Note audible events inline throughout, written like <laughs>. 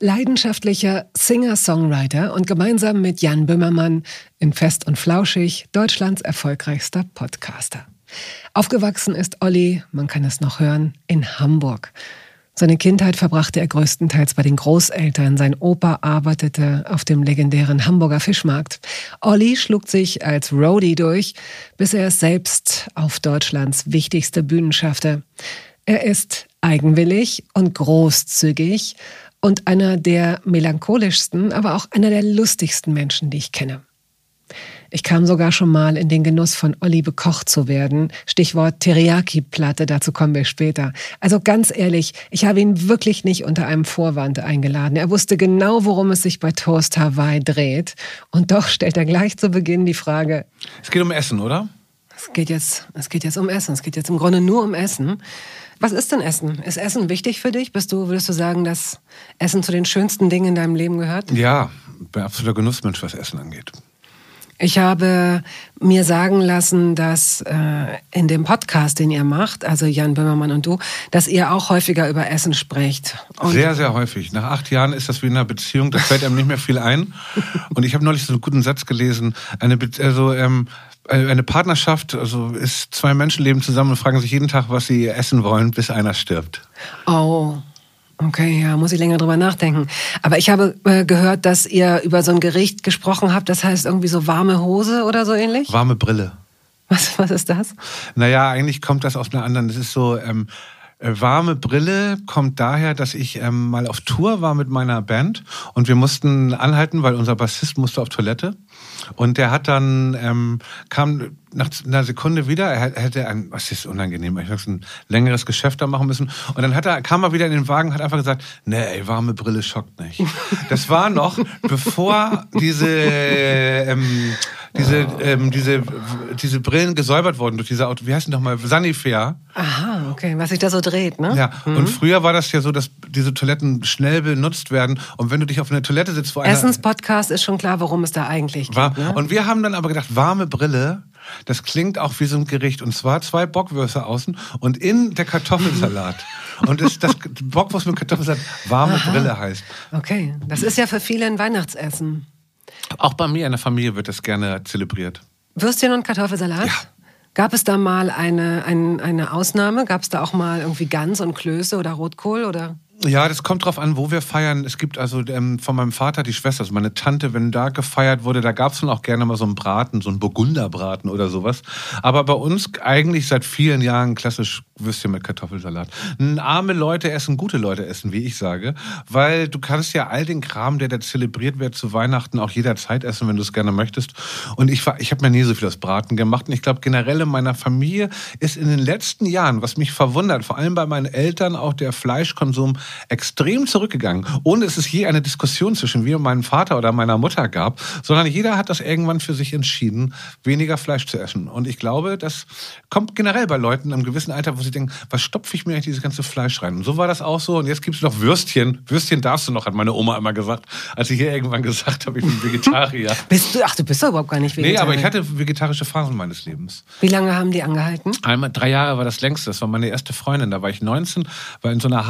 Leidenschaftlicher Singer-Songwriter und gemeinsam mit Jan Böhmermann in Fest und Flauschig Deutschlands erfolgreichster Podcaster. Aufgewachsen ist Olli, man kann es noch hören, in Hamburg. Seine Kindheit verbrachte er größtenteils bei den Großeltern. Sein Opa arbeitete auf dem legendären Hamburger Fischmarkt. Olli schlug sich als Roadie durch, bis er es selbst auf Deutschlands wichtigste Bühnen schaffte. Er ist eigenwillig und großzügig und einer der melancholischsten, aber auch einer der lustigsten Menschen, die ich kenne. Ich kam sogar schon mal in den Genuss von Olli bekocht zu werden. Stichwort Teriyaki-Platte, dazu kommen wir später. Also ganz ehrlich, ich habe ihn wirklich nicht unter einem Vorwand eingeladen. Er wusste genau, worum es sich bei Toast Hawaii dreht. Und doch stellt er gleich zu Beginn die Frage. Es geht um Essen, oder? Es geht jetzt, es geht jetzt um Essen. Es geht jetzt im Grunde nur um Essen. Was ist denn Essen? Ist Essen wichtig für dich? Bist du, würdest du sagen, dass Essen zu den schönsten Dingen in deinem Leben gehört? Ja, bin absoluter Genussmensch, was Essen angeht. Ich habe mir sagen lassen, dass äh, in dem Podcast, den ihr macht, also Jan Böhmermann und du, dass ihr auch häufiger über Essen sprecht. Und sehr, sehr häufig. Nach acht Jahren ist das wie in einer Beziehung, da fällt einem nicht mehr viel ein. Und ich habe neulich so einen guten Satz gelesen. Eine, Be also ähm, eine Partnerschaft, also ist zwei Menschen leben zusammen und fragen sich jeden Tag, was sie essen wollen, bis einer stirbt. Oh. Okay, ja, muss ich länger drüber nachdenken. Aber ich habe äh, gehört, dass ihr über so ein Gericht gesprochen habt, das heißt irgendwie so warme Hose oder so ähnlich? Warme Brille. Was, was ist das? Naja, eigentlich kommt das aus einer anderen. Das ist so, ähm, äh, warme Brille kommt daher, dass ich ähm, mal auf Tour war mit meiner Band und wir mussten anhalten, weil unser Bassist musste auf Toilette. Und der hat dann, ähm, kam nach einer Sekunde wieder, er hätte ein, was ist unangenehm, ich ein längeres Geschäft da machen müssen. Und dann hat er, kam er wieder in den Wagen, hat einfach gesagt, nee, warme Brille schockt nicht. <laughs> Das war noch, bevor diese, ähm, diese, ähm, diese, diese Brillen gesäubert wurden durch diese Auto, wie heißt denn nochmal, Sanifair. Aha, okay, was sich da so dreht, ne? Ja, mhm. und früher war das ja so, dass diese Toiletten schnell benutzt werden und wenn du dich auf einer Toilette sitzt, wo einer... Essens-Podcast ist schon klar, worum es da eigentlich geht. War, ne? Und wir haben dann aber gedacht, warme Brille, das klingt auch wie so ein Gericht. Und zwar zwei Bockwürste außen und in der Kartoffelsalat. <laughs> und das, das Bockwurst mit Kartoffelsalat warme Aha. Brille heißt. Okay, das ist ja für viele ein Weihnachtsessen. Auch bei mir in der Familie wird das gerne zelebriert. Würstchen und Kartoffelsalat? Ja. Gab es da mal eine, eine, eine Ausnahme? Gab es da auch mal irgendwie Gans und Klöße oder Rotkohl oder? Ja, das kommt drauf an, wo wir feiern. Es gibt also ähm, von meinem Vater die Schwester, also meine Tante, wenn da gefeiert wurde, da gab es dann auch gerne mal so einen Braten, so einen Burgunderbraten oder sowas. Aber bei uns eigentlich seit vielen Jahren klassisch Würstchen mit Kartoffelsalat. Arme Leute essen, gute Leute essen, wie ich sage, weil du kannst ja all den Kram, der da zelebriert wird zu Weihnachten, auch jederzeit essen, wenn du es gerne möchtest. Und ich, ich habe mir nie so viel aus Braten gemacht. Und ich glaube, generell in meiner Familie ist in den letzten Jahren, was mich verwundert, vor allem bei meinen Eltern, auch der Fleischkonsum extrem zurückgegangen, ohne dass es je eine Diskussion zwischen mir und meinem Vater oder meiner Mutter gab, sondern jeder hat das irgendwann für sich entschieden, weniger Fleisch zu essen. Und ich glaube, das kommt generell bei Leuten im gewissen Alter, wo sie denken, was stopfe ich mir eigentlich dieses ganze Fleisch rein? Und so war das auch so. Und jetzt gibt es noch Würstchen. Würstchen darfst du noch, hat meine Oma immer gesagt, als ich hier irgendwann gesagt habe, ich bin Vegetarier. <laughs> bist du, ach, du bist doch überhaupt gar nicht Vegetarier. Nee, aber ich hatte vegetarische Phasen meines Lebens. Wie lange haben die angehalten? Einmal, drei Jahre war das längste. Das war meine erste Freundin. Da war ich 19, war in so einer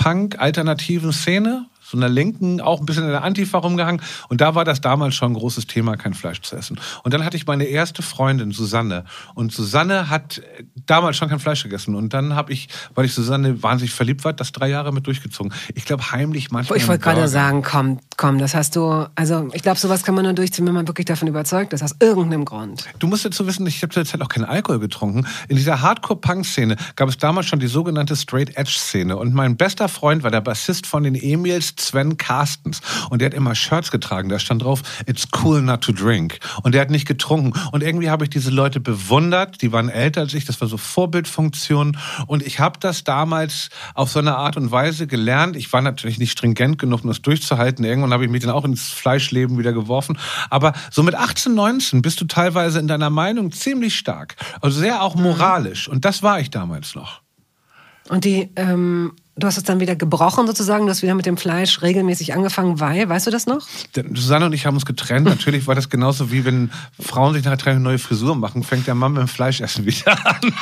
Hardcore-Punk-alternativen Szene so einer Linken, auch ein bisschen in der Antifa rumgehangen. Und da war das damals schon ein großes Thema, kein Fleisch zu essen. Und dann hatte ich meine erste Freundin, Susanne. Und Susanne hat damals schon kein Fleisch gegessen. Und dann habe ich, weil ich Susanne wahnsinnig verliebt war, das drei Jahre mit durchgezogen. Ich glaube, heimlich manchmal. Ich wollte gerade sagen, komm, komm, das hast du, also ich glaube, sowas kann man nur durchziehen, wenn man wirklich davon überzeugt ist, aus irgendeinem Grund. Du musst dazu wissen, ich habe zu der Zeit auch keinen Alkohol getrunken. In dieser Hardcore-Punk-Szene gab es damals schon die sogenannte Straight-Edge-Szene. Und mein bester Freund war der Bassist von den Emils, Sven Carstens. Und der hat immer Shirts getragen. Da stand drauf, it's cool not to drink. Und der hat nicht getrunken. Und irgendwie habe ich diese Leute bewundert. Die waren älter als ich. Das war so Vorbildfunktion. Und ich habe das damals auf so eine Art und Weise gelernt. Ich war natürlich nicht stringent genug, um das durchzuhalten. Irgendwann habe ich mich dann auch ins Fleischleben wieder geworfen. Aber so mit 18, 19 bist du teilweise in deiner Meinung ziemlich stark. Also sehr auch moralisch. Und das war ich damals noch. Und die, ähm, du hast es dann wieder gebrochen sozusagen, du hast wieder mit dem Fleisch regelmäßig angefangen, weil, weißt du das noch? Susanne und ich haben uns getrennt. <laughs> Natürlich war das genauso wie wenn Frauen sich nachher trennen und neue Frisur machen, fängt der Mann mit dem Fleischessen wieder an.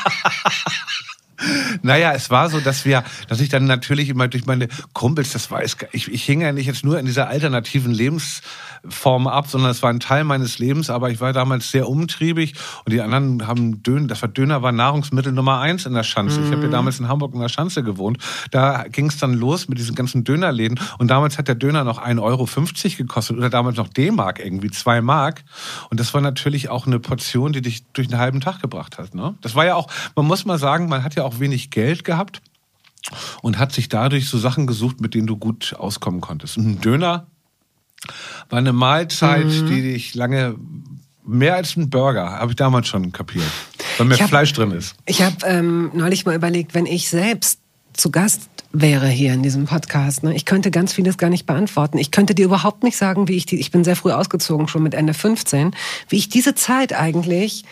Naja, es war so, dass wir, dass ich dann natürlich immer durch meine Kumpels, das weiß ich, ich hing ja nicht jetzt nur in dieser alternativen Lebensform ab, sondern es war ein Teil meines Lebens, aber ich war damals sehr umtriebig und die anderen haben Döner, das war Döner war Nahrungsmittel Nummer eins in der Schanze. Mhm. Ich habe ja damals in Hamburg in der Schanze gewohnt. Da ging es dann los mit diesen ganzen Dönerläden und damals hat der Döner noch 1,50 Euro gekostet oder damals noch D-Mark irgendwie, zwei Mark. Und das war natürlich auch eine Portion, die dich durch einen halben Tag gebracht hat. Ne? Das war ja auch, man muss mal sagen, man hat ja auch auch wenig Geld gehabt und hat sich dadurch so Sachen gesucht, mit denen du gut auskommen konntest. Und ein Döner war eine Mahlzeit, mhm. die ich lange mehr als ein Burger, habe ich damals schon kapiert, weil mehr hab, Fleisch drin ist. Ich habe ähm, neulich mal überlegt, wenn ich selbst zu Gast wäre hier in diesem Podcast. Ne? Ich könnte ganz vieles gar nicht beantworten. Ich könnte dir überhaupt nicht sagen, wie ich die, ich bin sehr früh ausgezogen, schon mit Ende 15, wie ich diese Zeit eigentlich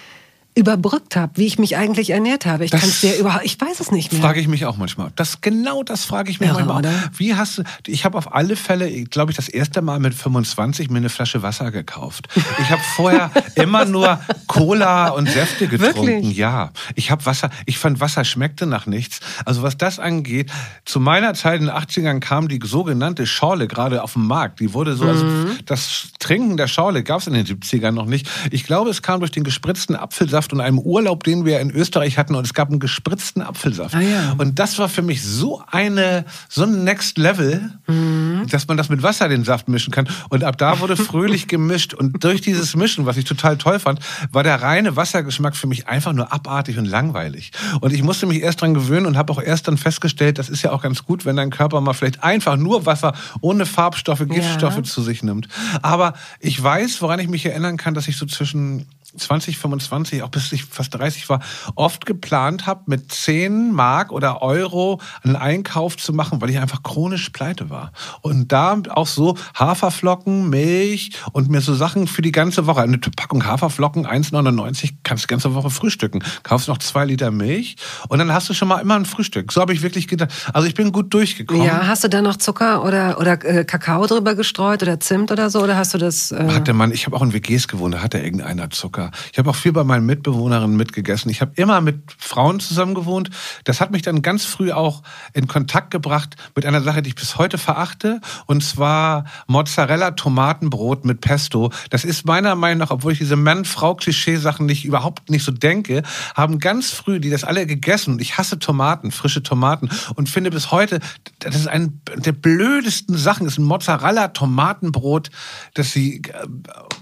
überbrückt habe, wie ich mich eigentlich ernährt habe. Ich kann es dir überhaupt, ich weiß es nicht mehr. Frage ich mich auch manchmal. Das genau das frage ich mich Irre, manchmal. Oder? Wie hast du? Ich habe auf alle Fälle, glaube ich, das erste Mal mit 25 mir eine Flasche Wasser gekauft. Ich habe vorher <laughs> immer nur Cola und Säfte getrunken. Wirklich? Ja, ich habe Wasser. Ich fand Wasser schmeckte nach nichts. Also was das angeht, zu meiner Zeit in den 80ern kam die sogenannte Schorle gerade auf den Markt. Die wurde so, also mhm. also das Trinken der Schorle gab es in den 70ern noch nicht. Ich glaube, es kam durch den gespritzten Apfelsaft Apfelsaft und einem Urlaub, den wir in Österreich hatten und es gab einen gespritzten Apfelsaft. Ah, ja. Und das war für mich so eine, so ein Next Level, mhm. dass man das mit Wasser den Saft mischen kann. Und ab da wurde <laughs> fröhlich gemischt und durch dieses Mischen, was ich total toll fand, war der reine Wassergeschmack für mich einfach nur abartig und langweilig. Und ich musste mich erst dran gewöhnen und habe auch erst dann festgestellt, das ist ja auch ganz gut, wenn dein Körper mal vielleicht einfach nur Wasser ohne Farbstoffe, Giftstoffe ja. zu sich nimmt. Aber ich weiß, woran ich mich erinnern kann, dass ich so zwischen 20, 25, auch bis ich fast 30 war, oft geplant habe, mit 10 Mark oder Euro einen Einkauf zu machen, weil ich einfach chronisch pleite war. Und da auch so Haferflocken, Milch und mir so Sachen für die ganze Woche. Eine Packung Haferflocken, 1,99, kannst du die ganze Woche frühstücken. Kaufst noch zwei Liter Milch und dann hast du schon mal immer ein Frühstück. So habe ich wirklich gedacht. Also ich bin gut durchgekommen. Ja, hast du da noch Zucker oder, oder äh, Kakao drüber gestreut oder Zimt oder so? Oder hast du das... Äh hatte man, ich habe auch in WGs gewohnt, da hatte irgendeiner Zucker. Ich habe auch viel bei meinen Mitbewohnerinnen mitgegessen. Ich habe immer mit Frauen zusammen gewohnt. Das hat mich dann ganz früh auch in Kontakt gebracht mit einer Sache, die ich bis heute verachte. Und zwar Mozzarella Tomatenbrot mit Pesto. Das ist meiner Meinung nach, obwohl ich diese Mann-Frau-Klischee-Sachen nicht überhaupt nicht so denke, haben ganz früh die das alle gegessen. Ich hasse Tomaten, frische Tomaten und finde bis heute, das ist eine der blödesten Sachen. Das ist ein Mozzarella Tomatenbrot, dass sie, äh,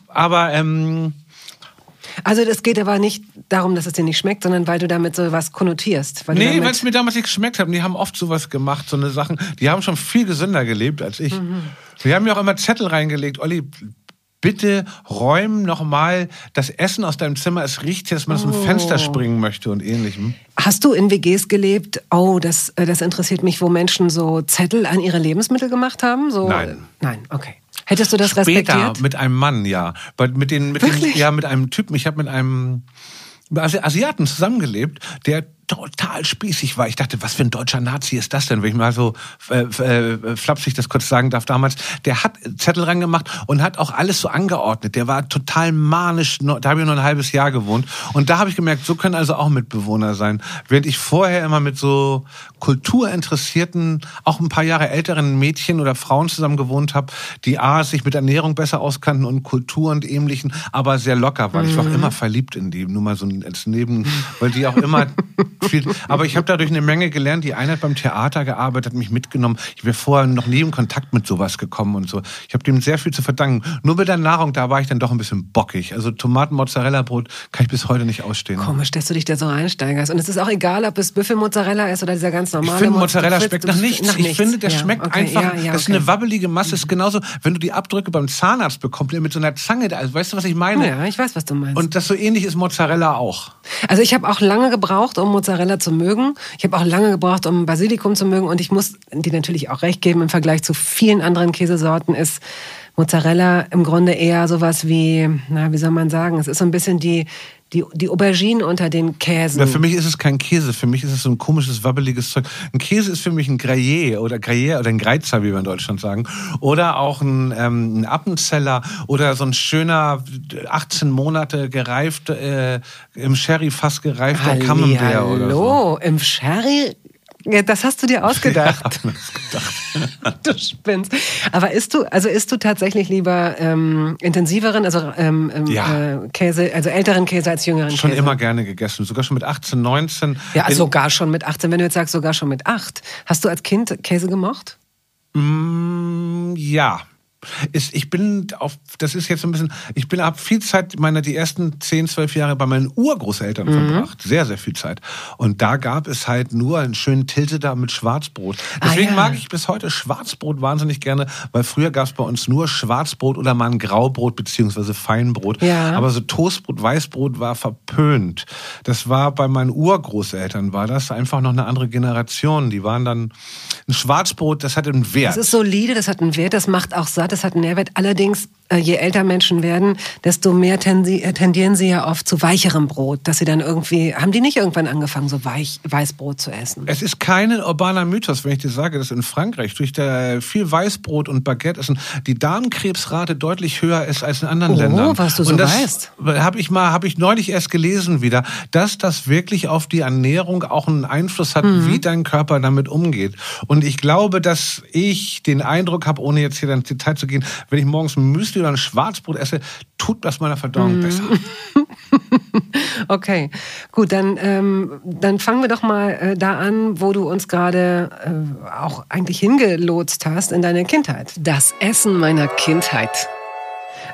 aber ähm, also das geht aber nicht darum, dass es dir nicht schmeckt, sondern weil du damit so was konnotierst. Weil nee, weil es mir damals nicht geschmeckt hat. Die haben oft sowas gemacht, so eine Sachen. Die haben schon viel gesünder gelebt als ich. Mhm. Die haben mir auch immer Zettel reingelegt. Olli, bitte räum nochmal das Essen aus deinem Zimmer. Es riecht, dass man aus dem oh. Fenster springen möchte und ähnlichem. Hast du in WGs gelebt? Oh, das, äh, das interessiert mich, wo Menschen so Zettel an ihre Lebensmittel gemacht haben? So, Nein. Nein, okay. Hättest du das Später respektiert? mit einem Mann, ja. Mit den, mit den, ja, mit einem Typen. Ich habe mit einem Asiaten zusammengelebt, der total spießig war. Ich dachte, was für ein deutscher Nazi ist das denn, wenn ich mal so äh, äh, flapsig das kurz sagen darf damals. Der hat Zettel reingemacht und hat auch alles so angeordnet. Der war total manisch. Da habe ich nur ein halbes Jahr gewohnt. Und da habe ich gemerkt, so können also auch Mitbewohner sein. Während ich vorher immer mit so kulturinteressierten, auch ein paar Jahre älteren Mädchen oder Frauen zusammen gewohnt habe, die A, sich mit Ernährung besser auskannten und Kultur und ähnlichen, aber sehr locker waren. Mhm. Ich war auch mhm. immer verliebt in die, nur mal so als Neben, weil die auch immer <laughs> viel, aber ich habe dadurch eine Menge gelernt. Die eine hat beim Theater gearbeitet, hat mich mitgenommen. Ich wäre vorher noch nie in Kontakt mit sowas gekommen und so. Ich habe dem sehr viel zu verdanken. Nur mit der Nahrung, da war ich dann doch ein bisschen bockig. Also Tomaten-Mozzarella-Brot kann ich bis heute nicht ausstehen. Komisch, dass du dich da so reinsteigerst. Und es ist auch egal, ob es Büffelmozzarella ist oder dieser ganz normale. Ich finde, Mozzarella schmeckt nach nichts. Nach ich nichts. finde, der Ja, schmeckt okay, einfach, ja, ja, das ist okay. eine wabbelige Masse. ist genauso, wenn du die Abdrücke beim Zahnarzt bekommst, mit so einer Zange, also, weißt du, was ich meine? Ja, ich weiß, was du meinst. Und das so ähnlich ist Mozzarella auch. Also ich habe auch lange gebraucht, um Mozzarella zu mögen. Ich habe auch lange gebraucht, um Basilikum zu mögen. Und ich muss dir natürlich auch recht geben, im Vergleich zu vielen anderen Käsesorten ist Mozzarella im Grunde eher sowas wie, na, wie soll man sagen, es ist so ein bisschen die, die, die Aubergine unter den Käsen. Ja, für mich ist es kein Käse, für mich ist es so ein komisches, wabbeliges Zeug. Ein Käse ist für mich ein Gruyère oder Gruyère oder ein Greizer, wie wir in Deutschland sagen. Oder auch ein, ähm, ein Appenzeller oder so ein schöner 18 Monate gereift, äh, im Sherry-Fass gereifter Camembert oder so. Hallo, im Sherry? Ja, das hast du dir <laughs> ausgedacht. Ja, gedacht. <laughs> du spinnst. Aber isst du, also isst du tatsächlich lieber ähm, intensiveren, also ähm, ähm, Ja. äh, Käse, also älteren Käse als jüngeren Schon Käse? immer gerne gegessen, sogar schon mit 18, 19. Ja, also sogar schon mit 18, wenn du jetzt sagst, sogar schon mit 8. Hast du als Kind Käse gemocht? Mm, ja. Ist, ich bin auf, das ist jetzt so ein bisschen, ich bin ab viel Zeit, meine, die ersten 10, 12 Jahre bei meinen Urgroßeltern verbracht. Sehr, sehr viel Zeit. Und da gab es halt nur einen schönen Tilte da mit Schwarzbrot. Deswegen Ah, ja. mag ich bis heute Schwarzbrot wahnsinnig gerne, weil früher gab es bei uns nur Schwarzbrot oder mal ein Graubrot beziehungsweise Feinbrot. Ja. Aber so Toastbrot, Weißbrot war verpönt. Das war bei meinen Urgroßeltern, war das einfach noch eine andere Generation. Die waren dann, ein Schwarzbrot, das hatte einen Wert. Das ist solide, das hat einen Wert, das macht auch satt, das hat einen Nährwert. Allerdings, je älter Menschen werden, desto mehr äh, tendieren sie ja oft zu weicherem Brot, dass sie dann irgendwie, haben die nicht irgendwann angefangen, so weich, Weißbrot zu essen? Es ist kein urbaner Mythos, wenn ich dir sage, dass in Frankreich durch der viel Weißbrot und Baguette essen die Darmkrebsrate deutlich höher ist als in anderen Oh, Ländern. was du so und das weißt. Habe ich mal, habe ich neulich erst gelesen wieder, dass das wirklich auf die Ernährung auch einen Einfluss hat, Mhm. wie dein Körper damit umgeht. Und ich glaube, dass ich den Eindruck habe, ohne jetzt hier ins Detail zu gehen, wenn ich morgens ein Müsli oder ein Schwarzbrot esse, tut das meiner Mhm. Verdauung besser. <laughs> Okay, gut, dann, ähm, dann fangen wir doch mal äh, da an, wo du uns gerade äh, auch eigentlich hingelotst hast in deine Kindheit. Das Essen meiner Kindheit.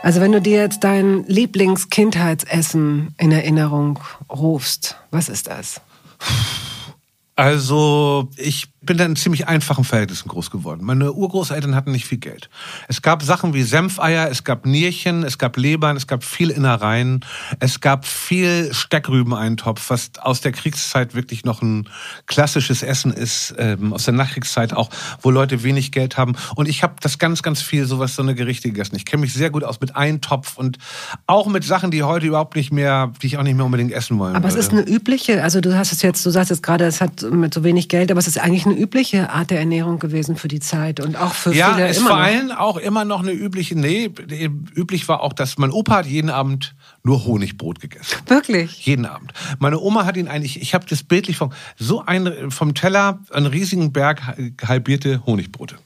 Also wenn du dir jetzt dein Lieblingskindheitsessen in Erinnerung rufst, was ist das? Also, ich bin da in ziemlich einfachen Verhältnissen groß geworden. Meine Urgroßeltern hatten nicht viel Geld. Es gab Sachen wie Senfeier, es gab Nierchen, es gab Lebern, es gab viel Innereien, es gab viel Steckrübeneintopf, was aus der Kriegszeit wirklich noch ein klassisches Essen ist, ähm, aus der Nachkriegszeit auch, wo Leute wenig Geld haben. Und ich habe das ganz, ganz viel sowas, so eine Gerichte gegessen. Ich kenne mich sehr gut aus mit Eintopf und auch mit Sachen, die heute überhaupt nicht mehr, die ich auch nicht mehr unbedingt essen wollen Aber es würde. ist eine übliche, also du hast es jetzt, du sagst jetzt gerade, es hat mit so wenig Geld, aber es ist eigentlich eine übliche Art der Ernährung gewesen für die Zeit und auch für Ja, viele ist immer vor noch. allem auch immer noch eine übliche, nee, üblich war auch, dass mein Opa hat jeden Abend nur Honigbrot gegessen. Wirklich? Jeden Abend. Meine Oma hat ihn eigentlich, ich habe das bildlich vom, so ein, vom Teller, einen riesigen Berg halbierte Honigbrote.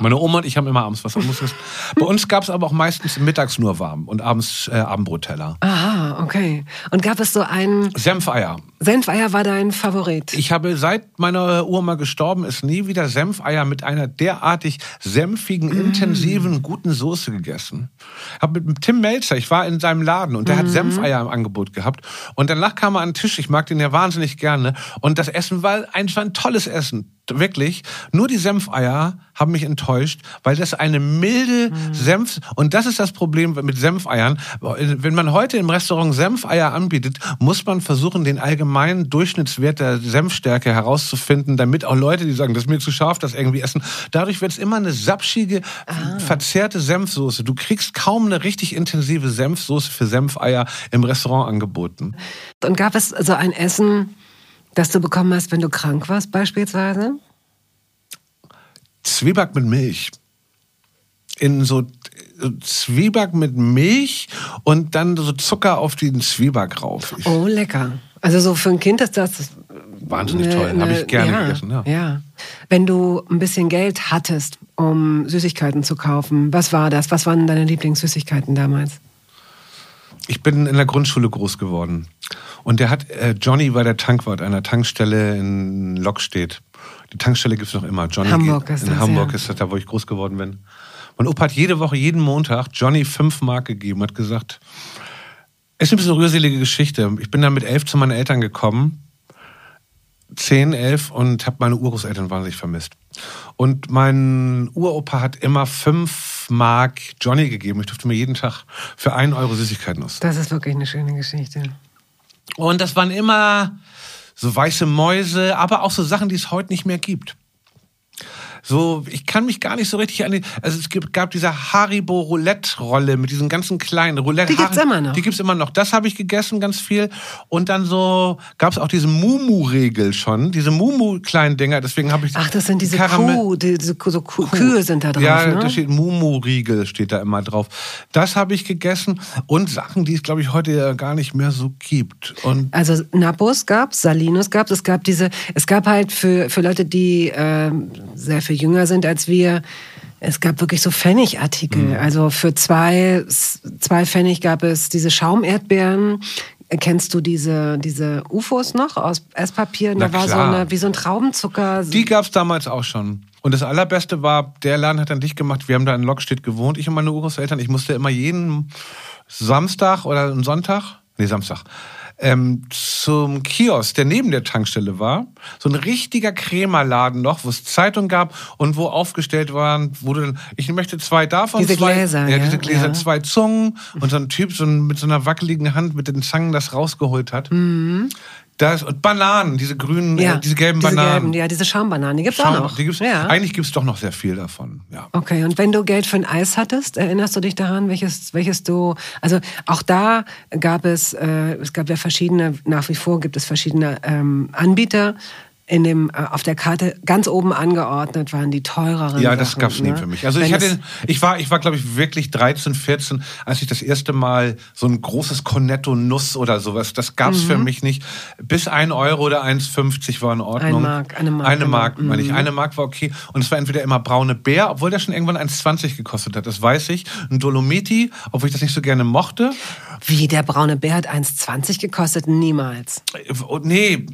Meine Oma und ich haben immer abends was anderes. Bei uns gab es aber auch meistens mittags nur warm und abends äh, Abendbrotteller. Aha, okay. Und gab es so einen, Senfeier. Senfeier war dein Favorit? Ich habe seit meiner Oma gestorben ist nie wieder Senfeier mit einer derartig senfigen, intensiven, guten Soße gegessen. Habe mit Tim Melzer, ich war in seinem Laden und der hat Senfeier im Angebot gehabt. Und danach kam er an den Tisch, ich mag den ja wahnsinnig gerne. Und das Essen war einfach ein tolles Essen. Wirklich. Nur die Senfeier haben mich enttäuscht, weil das eine milde Senf, und das ist das Problem mit Senfeiern. Wenn man heute im Restaurant Senfeier anbietet, muss man versuchen, den allgemeinen Durchschnittswert der Senfstärke herauszufinden, damit auch Leute, die sagen, das ist mir zu scharf, das irgendwie essen. Dadurch wird es immer eine sapschige, verzerrte Senfsoße. Du kriegst kaum eine richtig intensive Senfsoße für Senfeier im Restaurant angeboten. Und gab es so ein Essen, das du bekommen hast, wenn du krank warst beispielsweise? Zwieback mit Milch. In so Zwieback mit Milch und dann so Zucker auf den Zwieback rauf. Ich, Oh, lecker. Also so für ein Kind ist das Wahnsinnig toll. Habe ich gerne gegessen, ja. ja. Wenn du ein bisschen Geld hattest, um Süßigkeiten zu kaufen, was war das? Was waren deine Lieblingssüßigkeiten damals? Ich bin in der Grundschule groß geworden. Und der hat, äh, Johnny war der Tankwart einer Tankstelle in Lockstedt. Die Tankstelle gibt's noch immer. Johnny Hamburg ist in das, Hamburg ja. ist das da, wo ich groß geworden bin. Mein Opa hat jede Woche, jeden Montag Johnny fünf Mark gegeben, hat gesagt, es ist ein bisschen eine rührselige Geschichte. Ich bin dann mit elf zu meinen Eltern gekommen, zehn, elf und habe meine Urgroßeltern wahnsinnig vermisst. Und mein Uropa hat immer fünf Mark Johnny gegeben. Ich durfte mir jeden Tag für einen Euro Süßigkeiten aus. Das ist wirklich eine schöne Geschichte. Und das waren immer so weiße Mäuse, aber auch so Sachen, die es heute nicht mehr gibt. So, ich kann mich gar nicht so richtig an die. Also es gab diese Haribo Roulette Rolle mit diesen ganzen kleinen Roulette. Die gibt's immer noch. Die gibt's immer noch. Das habe ich gegessen ganz viel. Und dann so gab es auch diese Mumu Regel schon, diese Mumu kleinen Dinger. Deswegen habe ich. Ach, das sind diese Karamell- Kuh, die- diese so Kuh, Kühe sind da drauf, ja, ne? da steht Mumu-Riegel, steht da immer drauf. Das habe ich gegessen und Sachen, die es, glaube ich, heute ja gar nicht mehr so gibt. Und Also Napos gab's, Salinos gab's, es gab diese, es gab halt für, für Leute, die ähm, sehr viel jünger sind als wir, es gab wirklich so Pfennigartikel. Mhm. Also für zwei, zwei Pfennig gab es diese Schaumerdbeeren. Kennst du diese, diese UFOs noch aus Esspapier? Na Da war so klar. eine, wie so ein Traubenzucker. die gab es damals auch schon. Und das Allerbeste war, der Laden hat dann dicht gemacht. Wir haben da in Lockstedt gewohnt, ich und meine Urgroßeltern. Ich musste immer jeden Samstag oder Sonntag, nee, Samstag, ähm, zum Kiosk, der neben der Tankstelle war. So ein richtiger Krämerladen noch, wo es Zeitung gab und wo aufgestellt waren, wo du dann, ich möchte zwei davon. Diese zwei, Gläser, Ja, ja, diese Gläser, ja. zwei Zungen und so ein Typ so mit so einer wackeligen Hand mit den Zangen das rausgeholt hat. Das, und Bananen, diese grünen, Mhm. ja, äh, diese gelben diese Bananen. Gelben, ja, diese Schaumbananen, die gibt's Schauen, auch noch. Die gibt's, ja. Eigentlich gibt es doch noch sehr viel davon. Ja. Okay, und wenn du Geld für ein Eis hattest, erinnerst du dich daran, welches, welches du, also auch da gab es, äh, es gab ja verschiedene, nach wie vor gibt es verschiedene ähm, Anbieter. In dem, äh, auf der Karte ganz oben angeordnet waren die teureren Ja, das Sachen, gab's nie ne? für mich. Also Wenn ich hatte, es- ich war, ich war, glaube ich, wirklich 13, 14, als ich das erste Mal so ein großes Cornetto Nuss oder sowas, das gab's für mich nicht. Bis ein Euro oder 1,50 war in Ordnung. Mhm. Ein Mark, eine Mark, Eine genau. Mark, meine ich. Eine Mark war okay. Und es war entweder immer braune Bär, obwohl der schon irgendwann 1,20 gekostet hat. Das weiß ich. Ein Dolomiti, obwohl ich das nicht so gerne mochte. Wie, der braune Bär hat 1,20 gekostet? Niemals. Oh, nee,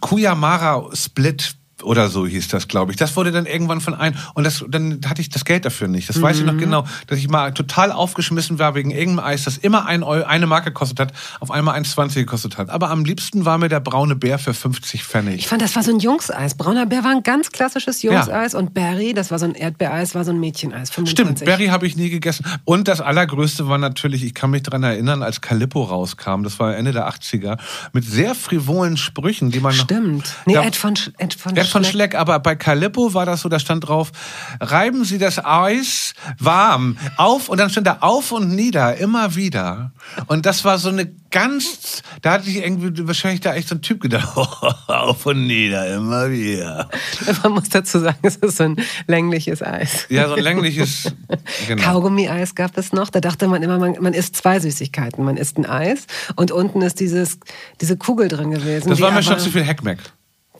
Kuyamara Split oder so hieß das, glaube ich. Das wurde dann irgendwann von ein und das, dann hatte ich das Geld dafür nicht. Das weiß ich noch genau, dass ich mal total aufgeschmissen war wegen irgendeinem Eis, das immer ein Euro, eine Marke gekostet hat, auf einmal 1,20 gekostet hat. Aber am liebsten war mir der braune Bär für 50 Ich Pfennig. fand, das war so ein Jungseis. Brauner Bär war ein ganz klassisches Jungseis und Berry, das war so ein Erdbeereis, war so ein Mädcheneis. 25. Stimmt, Berry habe ich nie gegessen. Und das Allergrößte war natürlich, ich kann mich dran erinnern, als Calippo rauskam, das war Ende der 80er, mit sehr frivolen Sprüchen, die man. Stimmt. Nee, Ja. Ed von, Sch Ed von, Ed von Schleck. Schleck, aber bei Calippo war das so, da stand drauf, reiben Sie das Eis warm auf und dann stand da auf und nieder, immer wieder. Und das war so eine ganz, da hatte ich irgendwie wahrscheinlich da echt so ein Typ gedacht, <laughs> auf und nieder, immer wieder. <laughs> Man muss dazu sagen, es ist so ein längliches Eis. Ja, so ein längliches, <laughs> genau. Kaugummi-Eis gab es noch. Da dachte man immer, man, man isst zwei Süßigkeiten. Man isst ein Eis und unten ist dieses, diese Kugel drin gewesen. Das war mir schon zu viel Heckmeck.